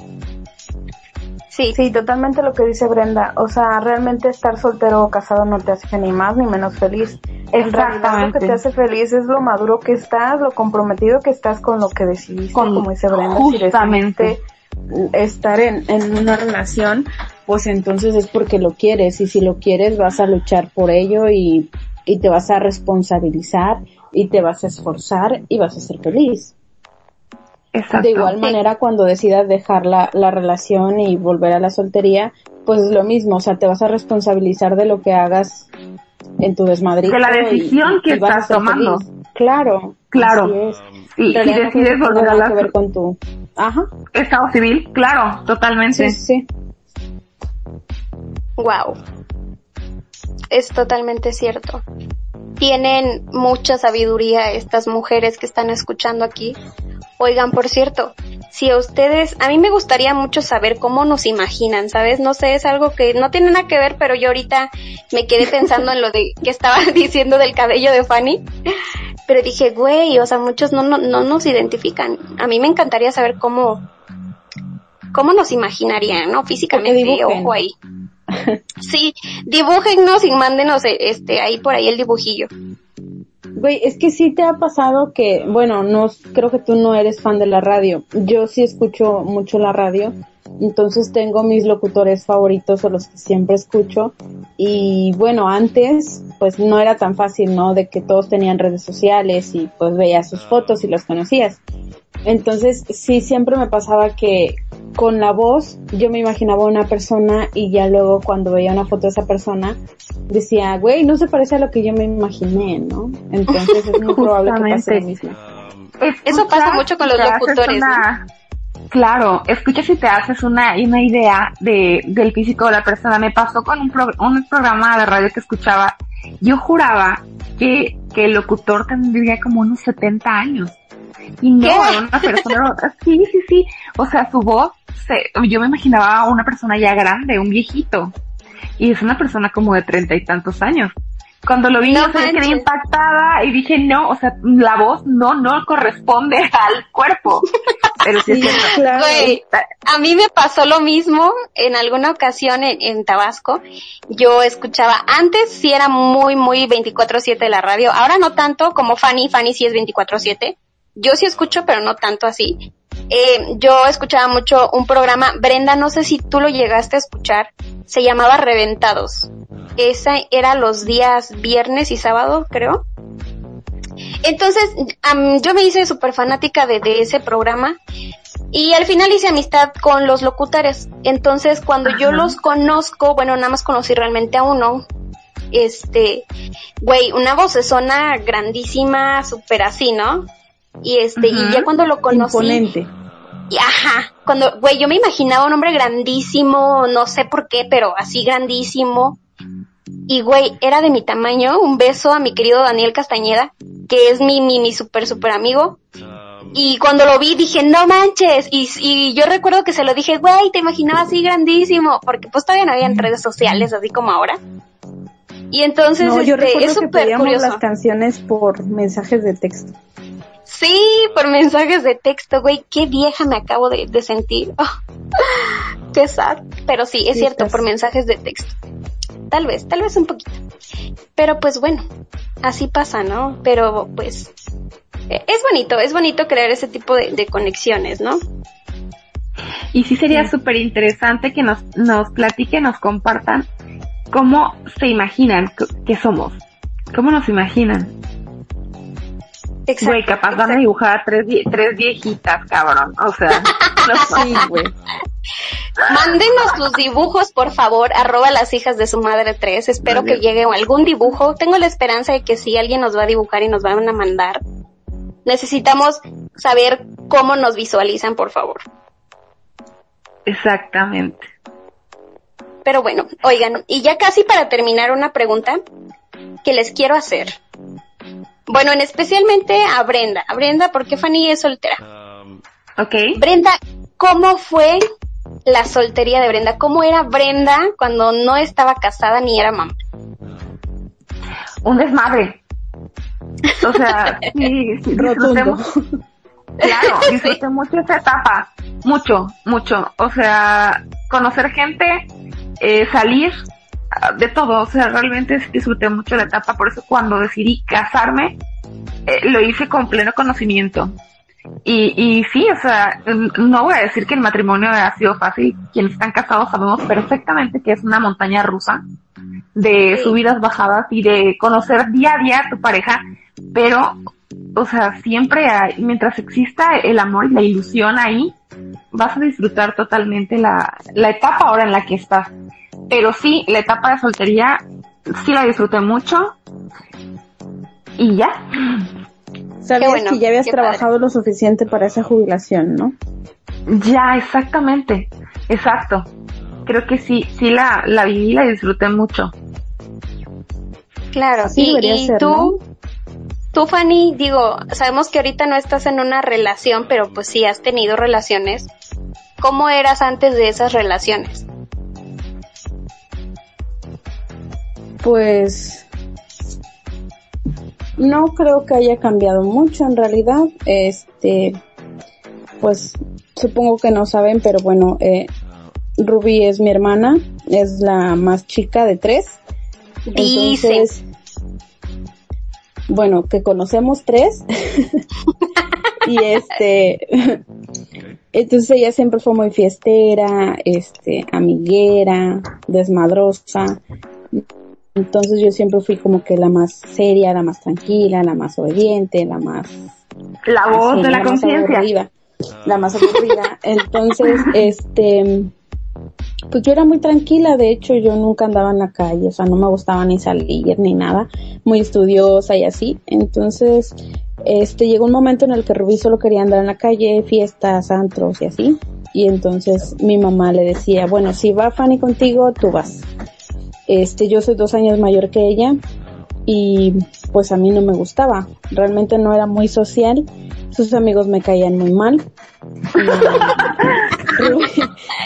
Sí, Sí, totalmente lo que dice Brenda. O sea, realmente estar soltero o casado no te hace ni más ni menos feliz. En realidad lo que te hace feliz es lo maduro que estás, lo comprometido que estás con lo que decidiste, Con- como dice Brenda. justamente. Si estar en, en una relación, pues entonces es porque lo quieres y si lo quieres vas a luchar por ello y, y te vas a responsabilizar y te vas a esforzar y vas a ser feliz. Exacto. De igual manera, cuando decidas dejar la, la relación y volver a la soltería, pues es lo mismo, o sea, te vas a responsabilizar de lo que hagas en tu desmadrito. De la y- decisión que y estás tomando. feliz. Claro. Claro. es. Y, no decides volver a la que ver con tu... Ajá. estado civil, claro, totalmente. Sí, sí. wow. Es totalmente cierto. Tienen mucha sabiduría estas mujeres que están escuchando aquí. Oigan, por cierto, si a ustedes, a mí me gustaría mucho saber cómo nos imaginan, ¿sabes? No sé, es algo que no tiene nada que ver, pero yo ahorita me quedé pensando en lo de que estaba diciendo del cabello de Fanny. Pero dije, güey, o sea, muchos no, no, no nos identifican. A mí me encantaría saber cómo, cómo nos imaginarían, ¿no? Físicamente, ojo ahí. Sí, dibújennos y mándenos eh, este ahí por ahí el dibujillo. Güey, es que sí te ha pasado que, bueno, no, creo que tú no eres fan de la radio. Yo sí escucho mucho la radio. Entonces tengo mis locutores favoritos o los que siempre escucho. Y bueno, antes, pues no era tan fácil, ¿no? De que todos tenían redes sociales y pues veías sus fotos y los conocías. Entonces, sí, siempre me pasaba que con la voz yo me imaginaba una persona y ya luego cuando veía una foto de esa persona decía, güey, no se parece a lo que yo me imaginé, ¿no? Entonces es muy probable que pase lo mismo. Eso pasa mucho con los locutores, una- Claro, escuchas y te haces una, una idea de, del físico de la persona. Me pasó con un, pro- un programa de radio que escuchaba. Yo juraba que, que el locutor tendría como unos 70 años. Y no, ¿Qué? una persona, sí, sí, sí. O sea, su voz, se, yo me imaginaba a una persona ya grande, un viejito. Y es una persona como de treinta y tantos años. Cuando lo vi, No yo quedé impactada y dije, no, o sea, la voz no, no corresponde al cuerpo. Pero sí es. Claro. Güey, a mí me pasó lo mismo en alguna ocasión en, en Tabasco. Yo escuchaba, antes sí era muy, muy 24-7 la radio. Ahora no tanto como Fanny. Fanny sí es 24-7. Yo sí escucho, pero no tanto así. Eh, yo escuchaba mucho un programa, Brenda, no sé si tú lo llegaste a escuchar, se llamaba Reventados. Esa era los días viernes y sábado, creo. Entonces, yo me hice súper fanática de, de ese programa y al final hice amistad con los locutores. Entonces, cuando yo los conozco, bueno, nada más conocí realmente a uno. Este, güey, una vocesona grandísima, súper así, ¿no? Y este, y ya cuando lo conocí, Imponente. y ajá, cuando, güey, yo me imaginaba un hombre grandísimo, no sé por qué, pero así grandísimo. Y güey, era de mi tamaño. Un beso a mi querido Daniel Castañeda, que es mi, mi, mi super, super amigo. Y cuando lo vi dije, no manches. Y, y yo recuerdo que se lo dije, güey, te imaginaba así grandísimo. Porque pues todavía no habían redes sociales así como ahora. Y entonces, No, yo este, recuerdo es súper curioso. las canciones por mensajes de texto. Sí, por mensajes de texto, güey, qué vieja me acabo de, de sentir. Oh, qué sad. Pero sí, es cierto, por mensajes de texto. Tal vez, tal vez un poquito. Pero pues bueno, así pasa, ¿no? Pero pues eh, es bonito, es bonito crear ese tipo de, de conexiones, ¿no? Y sí sería súper interesante que nos, nos platiquen, nos compartan cómo se imaginan que somos. ¿Cómo nos imaginan? Exacto. Güey, capaz van a exacto. dibujar a tres, tres viejitas, cabrón. O sea, no Sí, güey. Mándenos sus dibujos, por favor, arroba las hijas de su madre 3. Espero que llegue algún dibujo. Tengo la esperanza de que sí, alguien nos va a dibujar y nos van a mandar. Necesitamos saber cómo nos visualizan, por favor. Exactamente. Pero bueno, oigan, y ya casi para terminar una pregunta que les quiero hacer. Bueno, en especialmente a Brenda. A Brenda, porque Fanny es soltera. ¿Ok? Brenda, ¿cómo fue la soltería de Brenda? ¿Cómo era Brenda cuando no estaba casada ni era mamá? Un desmadre. O sea, sí, sí, mucho. Claro, disfruté mucho esa etapa. Mucho, mucho. O sea, conocer gente, eh, salir, ah, de todo. O sea, realmente disfruté mucho la etapa. Por eso cuando decidí casarme, eh, lo hice con pleno conocimiento. Y, y sí, o sea, no voy a decir que el matrimonio ha sido fácil. Quienes están casados sabemos perfectamente que es una montaña rusa de subidas, bajadas y de conocer día a día a tu pareja, pero, o sea, siempre hay, mientras exista el amor y la ilusión ahí, vas a disfrutar totalmente la, la etapa ahora en la que estás. Pero sí, la etapa de soltería, sí la disfruté mucho. Y ya. Sabías bueno, que ya habías trabajado lo suficiente para esa jubilación, ¿no? Ya, exactamente. Exacto. Creo que sí, sí la, la viví y la disfruté mucho. Claro, Así y, y ser, tú, tú Fanny, digo, sabemos que ahorita no estás en una relación, pero pues sí has tenido relaciones. ¿Cómo eras antes de esas relaciones? Pues no creo que haya cambiado mucho en realidad. Este, pues supongo que no saben, pero bueno, eh, Ruby es mi hermana, es la más chica de tres. Dice. Entonces, bueno, que conocemos tres. y este, entonces ella siempre fue muy fiestera, este, amiguera, desmadrosa. Entonces yo siempre fui como que la más seria, la más tranquila, la más obediente, la más La voz así, de la más conciencia. la más aburrida. Entonces, este, pues yo era muy tranquila, de hecho yo nunca andaba en la calle, o sea, no me gustaba ni salir ni nada, muy estudiosa y así. Entonces, este, llegó un momento en el que Rubí solo quería andar en la calle, fiestas, antros y así. Y entonces mi mamá le decía, bueno, si va Fanny contigo, tú vas. Este, yo soy dos años mayor que ella y pues a mí no me gustaba. Realmente no era muy social. Sus amigos me caían muy mal. Rubí,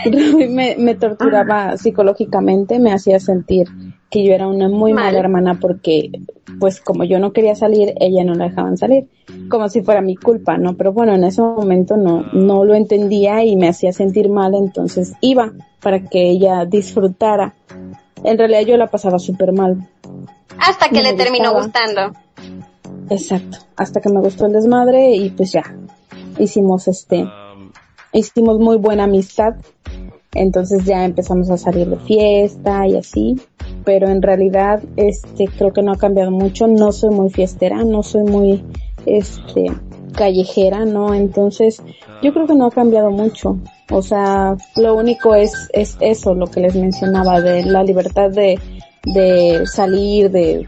Rubí me, me torturaba psicológicamente, me hacía sentir que yo era una muy Mal. mala hermana porque, pues como yo no quería salir, ella no la dejaban salir, como si fuera mi culpa, ¿no? Pero bueno, en ese momento no, no lo entendía y me hacía sentir mal, entonces iba para que ella disfrutara. En realidad yo la pasaba súper mal. Hasta que No le terminó gustaba. gustando. Exacto. Hasta que me gustó el desmadre y pues ya. Hicimos este, hicimos muy buena amistad. Entonces ya empezamos a salir de fiesta y así. Pero en realidad, este, creo que no ha cambiado mucho. No soy muy fiestera, no soy muy, este, callejera, ¿no? Entonces, yo creo que no ha cambiado mucho. O sea, lo único es, es eso, lo que les mencionaba, de la libertad de, de salir, de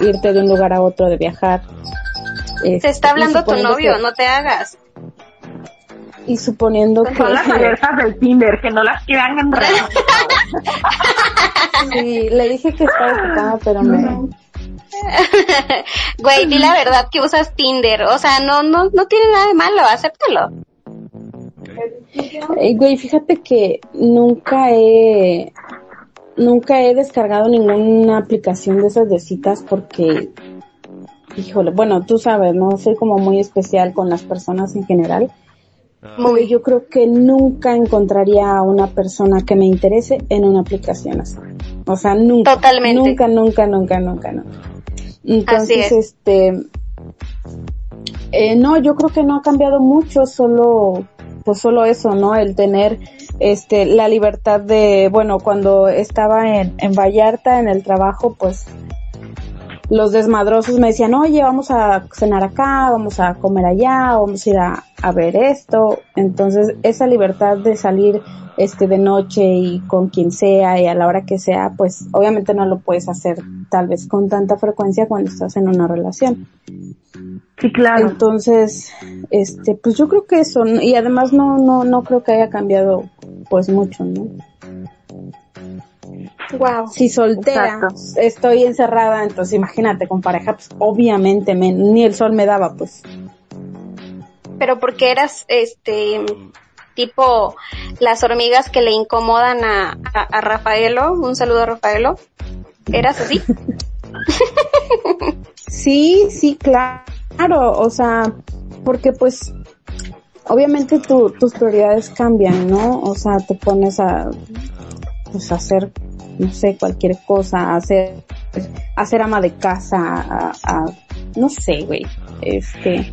irte de un lugar a otro, de viajar. Se Este, está y hablando tu novio, que- no te hagas. Y suponiendo que... Son las alertas del Tinder, que no las quieran enredar. Sí, le dije que estaba ocupada, pero me... Güey, di la verdad que usas Tinder. O sea, no, no, no tiene nada de malo, acéptalo. Eh, güey, fíjate que nunca he... Nunca he descargado ninguna aplicación de esas de citas porque... Híjole, bueno, tú sabes, ¿no? Soy como muy especial con las personas en general. Muy, yo creo que nunca encontraría a una persona que me interese en una aplicación así. O sea, nunca. Totalmente. Nunca, nunca, nunca, nunca, nunca. Entonces, es. este, eh, no, yo creo que no ha cambiado mucho, solo, pues solo eso, ¿no? El tener, este, la libertad de, bueno, cuando estaba en, en Vallarta, en el trabajo, pues, los desmadrosos me decían, oye, vamos a cenar acá, vamos a comer allá, vamos a ir a, a ver esto. Entonces, esa libertad de salir este de noche y con quien sea y a la hora que sea, pues obviamente no lo puedes hacer tal vez con tanta frecuencia cuando estás en una relación. Sí, claro. Entonces, este, pues yo creo que eso, y además no, no, no creo que haya cambiado pues mucho, ¿no? Wow. Si soltera, Exacto. estoy encerrada, entonces imagínate con pareja, pues obviamente me- ni el sol me daba, pues. Pero porque eras, este, tipo las hormigas que le incomodan a, a, a Rafaelo. Un saludo a Rafaelo. ¿Eras así? Sí, sí, claro, o sea, porque pues obviamente tu, tus prioridades cambian, ¿no? O sea, te pones a pues a hacer no sé, cualquier cosa, a hacer a ser ama de casa, a, a- no sé, güey. Este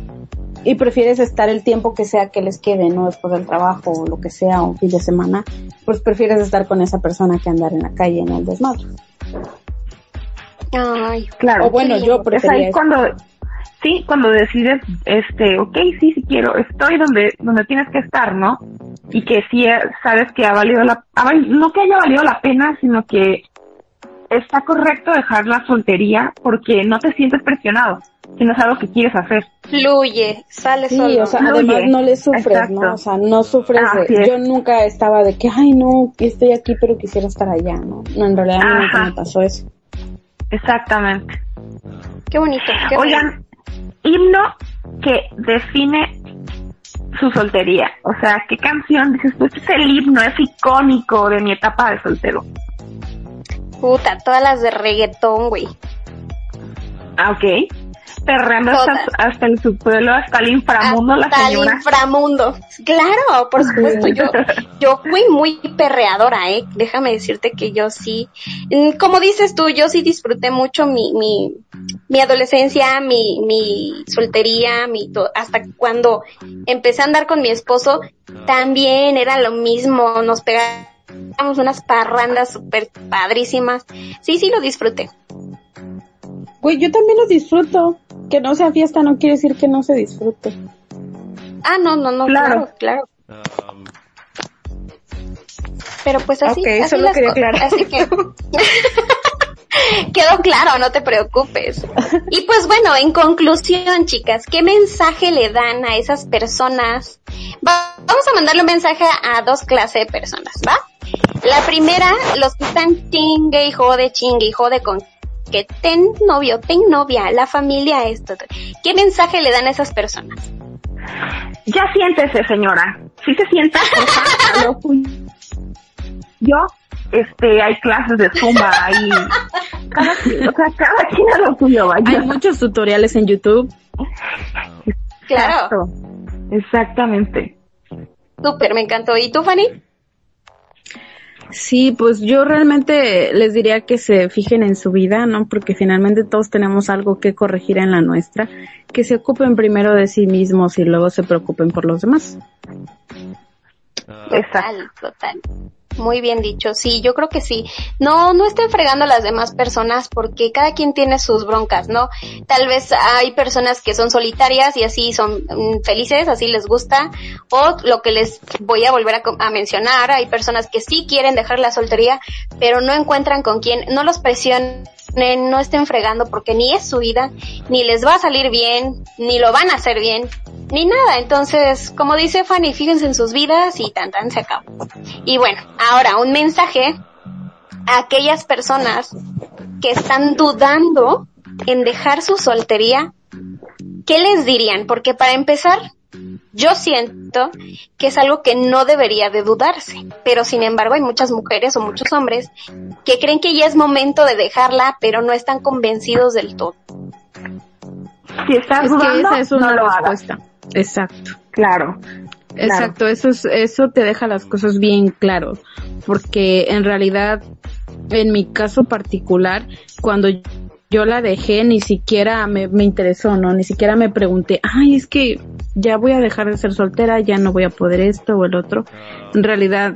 y prefieres estar el tiempo que sea que les quede, ¿no? Después del trabajo o lo que sea, o un fin de semana, pues prefieres estar con esa persona que andar en la calle en el desmadre. Ay, Claro. O bueno, yo Es prefería ahí eso. cuando, sí, cuando decides, este, ok, sí, sí quiero, estoy donde, donde tienes que estar, ¿no? Y que sí eh, sabes que ha valido la, no que haya valido la pena, sino que está correcto dejar la soltería porque no te sientes presionado, sino es algo que quieres hacer. fluye, sale Sí, solo. o sea, Fluye. además no le sufres, Exacto. ¿no? O sea, no sufres de... Yo nunca estaba de que, ay, no, estoy aquí, pero quisiera estar allá, ¿no? No, en realidad nunca me pasó eso. Exactamente. Qué bonito. Qué bonito. Oigan, himno que define su soltería. O sea, ¿qué canción dices tú? Este es el himno, es icónico de mi etapa de soltero. Puta, todas las de reggaetón, güey. Ah, ok. Perreando hasta, el subsuelo, hasta el inframundo, la Hasta el señora. inframundo. Claro, por supuesto. Yo, yo fui muy perreadora, eh. Déjame decirte que yo sí, mm, como dices tú, yo sí disfruté mucho mi, mi, mi adolescencia, mi, mi soltería, mi to- hasta cuando empecé a andar con mi esposo, también era lo mismo, nos pegábamos unas parrandas súper padrísimas. Sí, sí lo disfruté. Güey, yo también lo disfruto. Que no sea fiesta no quiere decir que no se disfrute. Ah, no, no, no, Claro. claro, claro. Pero pues así, Ok, así solo las quería aclarar. Así que quedó claro, no te preocupes. Y pues bueno, en conclusión, chicas, ¿qué mensaje le dan a esas personas? Va- vamos a mandarle un mensaje a dos clases de personas, ¿va? La primera, los que están chingue y jode, chingue y jode con que ten novio, ten novia, la familia esto. ¿Qué mensaje le dan a esas personas? Ya siéntese, señora. ¿Sí se sienta? Aló. Yo este, hay clases de zumba, hay, cada, o sea, cada quien a lo suyo, vaya. Hay muchos tutoriales en YouTube. Claro, Exacto. Exactamente. súper, me encantó. ¿Y tú, Fanny? Sí, pues yo realmente les diría que se fijen en su vida, ¿no? Porque finalmente todos tenemos algo que corregir en la nuestra, que se ocupen primero de sí mismos y luego se preocupen por los demás. Total, total. Muy bien dicho, sí, yo creo que sí. No, no estén fregando a las demás personas porque cada quien tiene sus broncas, ¿no? Tal vez hay personas que son solitarias y así son mm, felices, así les gusta. O lo que les voy a volver a, a mencionar, hay personas que sí quieren dejar la soltería, pero no encuentran con quién, no los presionen, no estén fregando porque ni es su vida, ni les va a salir bien, ni lo van a hacer bien, ni nada. Entonces, como dice Fanny, fíjense en sus vidas y tan tan se acabó. Y bueno, ahora un mensaje a aquellas personas que están dudando en dejar su soltería. ¿Qué les dirían? Porque para empezar, yo siento que es algo que no debería de dudarse, pero sin embargo hay muchas mujeres o muchos hombres que creen que ya es momento de dejarla, pero no están convencidos del todo. Si estás Es que dudando, esa es una no lo hagas. respuesta. Exacto. Claro. Exacto, eso es, eso te deja las cosas bien claro, porque en realidad, en mi caso particular, cuando yo la dejé, ni siquiera me, me interesó, ¿no? Ni siquiera me pregunté, ay, es que ya voy a dejar de ser soltera, ya no voy a poder esto o el otro. En realidad,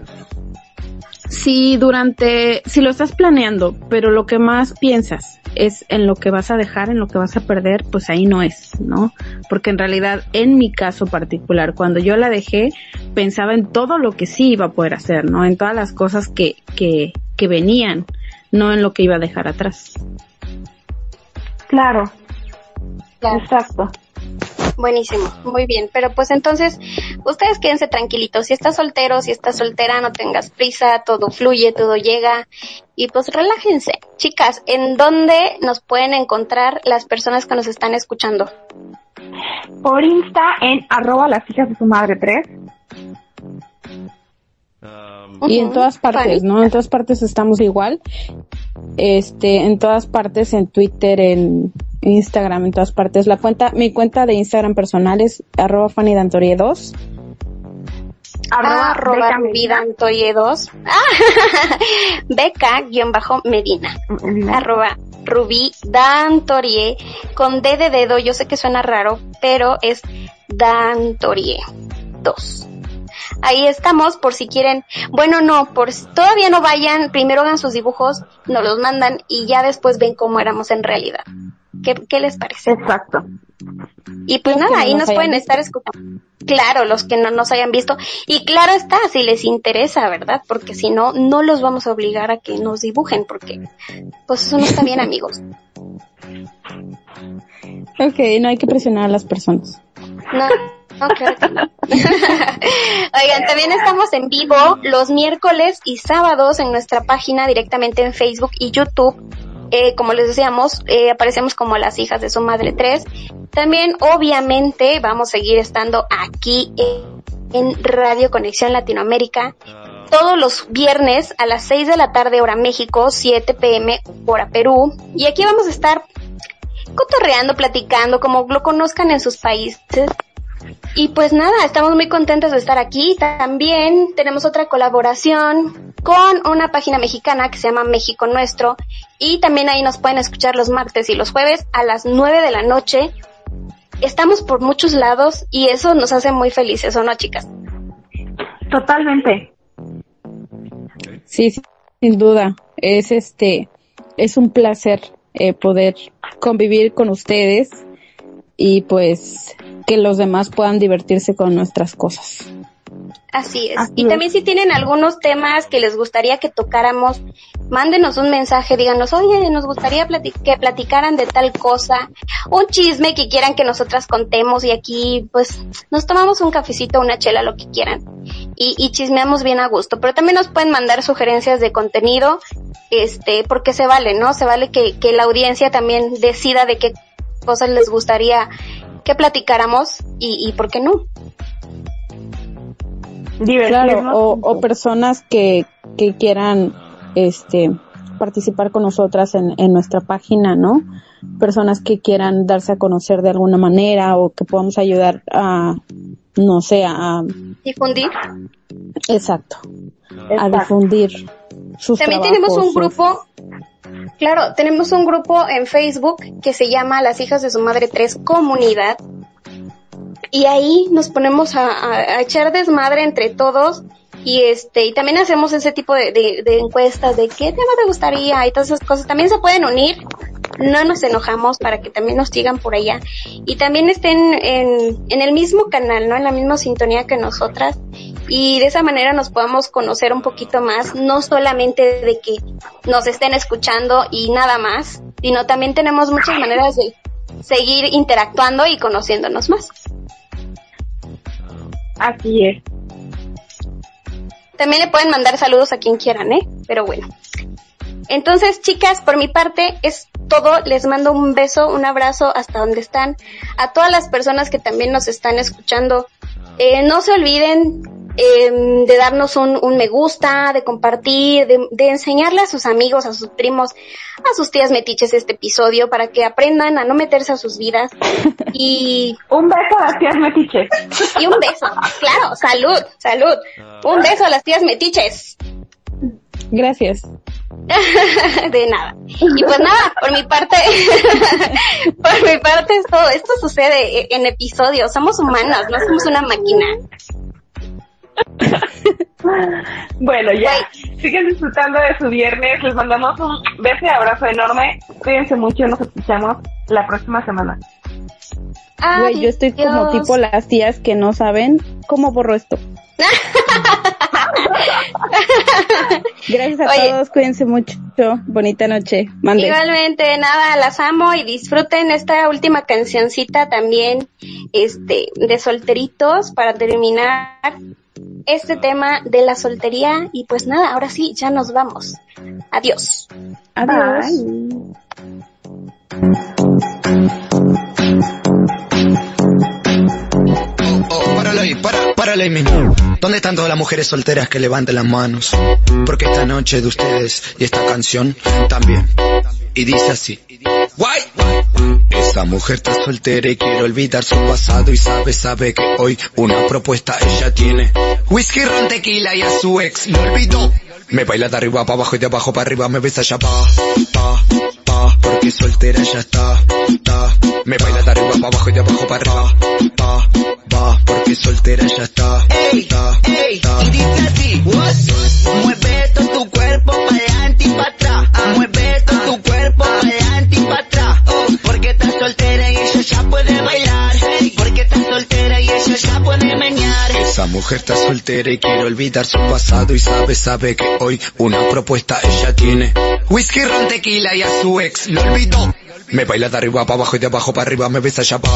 si durante, si lo estás planeando, pero lo que más piensas es en lo que vas a dejar, en lo que vas a perder, pues ahí no es, ¿no? Porque en realidad, en mi caso particular, cuando yo la dejé, pensaba en todo lo que sí iba a poder hacer, ¿no? En todas las cosas que, que, que venían, no en lo que iba a dejar atrás. Claro. Claro. Exacto. Buenísimo, muy bien. Pero pues entonces, ustedes quédense tranquilitos. Si estás soltero, si estás soltera, no tengas prisa, todo fluye, todo llega. Y pues relájense. Chicas, ¿en dónde nos pueden encontrar las personas que nos están escuchando? Por Insta en arroba las hijas de su madre 3. Y en todas partes. ¿no? En todas partes estamos igual. Este, en todas partes, en Twitter, en Instagram, en todas partes. La cuenta, mi cuenta de Instagram personal es arroba Fanny Dantorie 2. Arroba, Arroba Beca Rubí Medina. Dantoye 2. Ah, Beca guion bajo Medina. Medina. Arroba Rubí Dantorie con D de dedo. Yo sé que suena raro, pero es Dantorie 2. Ahí estamos por si quieren. Bueno, no, por si todavía no vayan. Primero hagan sus dibujos, nos los mandan y ya después ven cómo éramos en realidad. ¿Qué, qué les parece? Exacto. Y pues nada, no ahí nos pueden visto. estar escuchando. Claro, los que no nos hayan visto. Y claro está, si les interesa, ¿verdad? Porque si no, no los vamos a obligar a que nos dibujen, porque pues eso no está bien, amigos. Ok, no hay que presionar a las personas. No, no, claro que no. Oigan, también estamos en vivo los miércoles y sábados en nuestra página directamente en Facebook y YouTube. Eh, como les decíamos, eh, aparecemos como las hijas de su madre 3. También, obviamente, vamos a seguir estando aquí en, Radio Conexión Latinoamérica todos los viernes a las 6 de la tarde hora México, 7 pm hora Perú. Y aquí vamos a estar cotorreando, platicando, como lo conozcan en sus países. Y pues nada, estamos muy contentos de estar aquí. También tenemos otra colaboración con una página mexicana que se llama México Nuestro. Y también ahí nos pueden escuchar los martes y los jueves a las 9 de la noche. Estamos por muchos lados y eso nos hace muy felices, ¿o no, chicas? Totalmente. Sí, sí, sin duda. Es este, es un placer eh, poder convivir con ustedes y pues que los demás puedan divertirse con nuestras cosas. Así es. Así y es. también si tienen algunos temas que les gustaría que tocáramos, mándenos un mensaje, díganos, oye, nos gustaría que platicaran de tal cosa, un chisme que quieran que nosotras contemos y aquí pues nos tomamos un cafecito, una chela, lo que quieran. Y, y chismeamos bien a gusto. Pero también nos pueden mandar sugerencias de contenido, este, porque se vale, ¿no? Se vale que, que la audiencia también decida de qué cosas les gustaría que platicáramos y, y por qué no. Claro, o, o personas que, que quieran este, participar con nosotras en, en nuestra página, ¿no? Personas que quieran darse a conocer de alguna manera o que podamos ayudar a, no sé, a, Difundir. exacto, a difundir sus También tenemos un grupo, claro, tenemos un grupo en Facebook que se llama Las Hijas de su Madre 3 Comunidad. Y ahí nos ponemos a, echar desmadre entre todos. Y este, y también hacemos ese tipo de, de- de encuestas de qué tema te gustaría y todas esas cosas. También se pueden unir. No nos enojamos para que también nos sigan por allá. Y también estén en, en el mismo canal, ¿no? En la misma sintonía que nosotras. Y de esa manera nos podamos conocer un poquito más, no solamente de que nos estén escuchando y nada más, sino también tenemos muchas maneras de seguir interactuando y conociéndonos más. Así es. También le pueden mandar saludos a quien quieran, ¿eh? Pero bueno. Entonces, chicas, por mi parte es todo. Les mando un beso, un abrazo hasta donde están. A todas las personas que también nos están escuchando, eh, no se olviden eh, de darnos un, un me gusta, de compartir, de, de enseñarle a sus amigos, a sus primos, a sus tías metiches este episodio para que aprendan a no meterse a sus vidas. Y Un beso a las tías metiches. y un beso. Claro, salud, salud. Un beso a las tías metiches. Gracias. De nada. Y pues nada, por mi parte, por mi parte es todo. Esto sucede en episodios. Somos humanos, no somos una máquina. Bueno, ya. Siguen disfrutando de su viernes. Les mandamos un beso y abrazo enorme. Cuídense mucho. Nos escuchamos la próxima semana. Güey, yo estoy como tipo las tías que no saben cómo borro esto. Gracias a Oye. todos, cuídense mucho. Bonita noche. Mande. Igualmente, nada, las amo y disfruten esta última cancioncita también, este, de solteritos para terminar este tema de la soltería y pues nada, ahora sí, ya nos vamos. Adiós. Adiós. Oh, párale ahí, para, párale ahí mismo. ¿Dónde están todas las mujeres solteras que levanten las manos? Porque esta noche de ustedes y esta canción también. Y dice así. Guay. Esa mujer está soltera y quiere olvidar su pasado y sabe, sabe que hoy una propuesta ella tiene. Whisky, ron, tequila y a su ex lo olvidó. Me baila de arriba para abajo y de abajo para arriba, me besa ya pa, pa, pa, porque soltera ya está, está. Me baila de arriba para abajo y de abajo para arriba, pa, pa, porque soltera ya está, está, está. Y dice así, what? mueve todo tu cuerpo para adelante y para atrás, mueve todo tu cuerpo para adelante y para atrás, Oh, porque estás soltera y ella ya puede bailar, porque estás soltera y ella ya puede menear. Esa mujer está soltera y quiere olvidar su pasado y sabe, sabe que hoy una propuesta ella tiene. Whisky, ron, tequila y a su ex lo olvidó. Me baila de arriba para abajo y de abajo para arriba, me besa ya pa,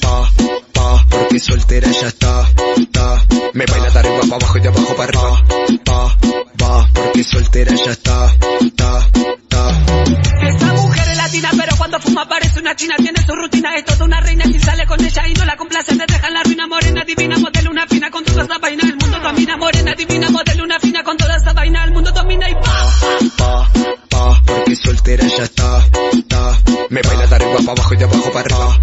pa, porque soltera ya está, está. Me baila de arriba para abajo y de abajo para arriba, pa, pa, porque soltera ya está, está, está. Esta mujer es latina, pero cuando fuma parece una china. Tiene su rutina, es toda una reina. Si sale con ella y no la complace, te deja en la ruina morena. Divina modelo, una fina con toda esa vaina. El mundo domina, morena, divina modelo, una fina con toda esa vaina. El mundo domina y pa. pa, pa, porque soltera ya está, está. Me baila de arriba para abajo y de abajo para arriba,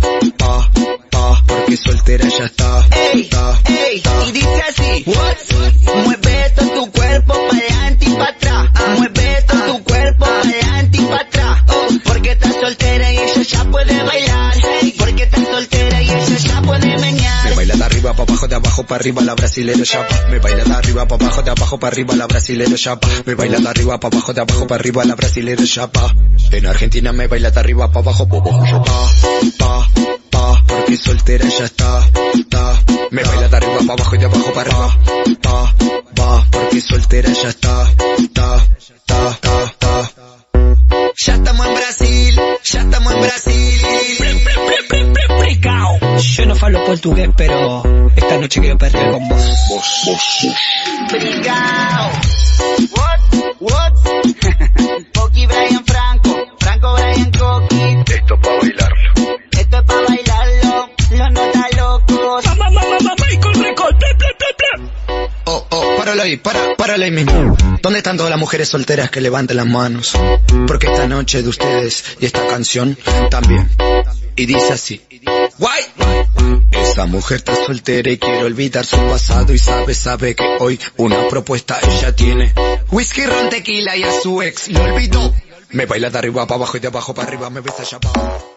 arriba la chapa. Me baila de arriba para abajo, de abajo para arriba la brasilera chapa. Me baila de arriba para abajo, de abajo para arriba la brasilera chapa. En Argentina me baila de arriba para abajo, pa, pa, pa, pa, porque soltera ya está, está. Me baila de arriba para abajo y de abajo para arriba, pa, pa, porque soltera ya está, está, está, está, está. Ya estamos en Brasil, ya estamos en Brasil. Yo no falo portugués, pero esta noche quiero perder con vos. Brigao. What? What? Coqui Brian Franco, Franco Brian Coqui. Esto para bailarlo. Esto es para bailarlo, los nota locos. Mamá, mamá, mamá, Michael Record. Ple, ple, ple, ple. Oh, oh, páralo ahí, para, páralo ahí mismo. ¿Dónde están todas las mujeres solteras que levanten las manos? Porque esta noche de ustedes y esta canción también. Y dice así. Guay. Esa mujer está soltera y quiere olvidar su pasado y sabe, sabe que hoy una propuesta ella tiene. Whisky, ron, tequila y a su ex lo olvidó. Me baila de arriba para abajo y de abajo para arriba me besa allá para abajo.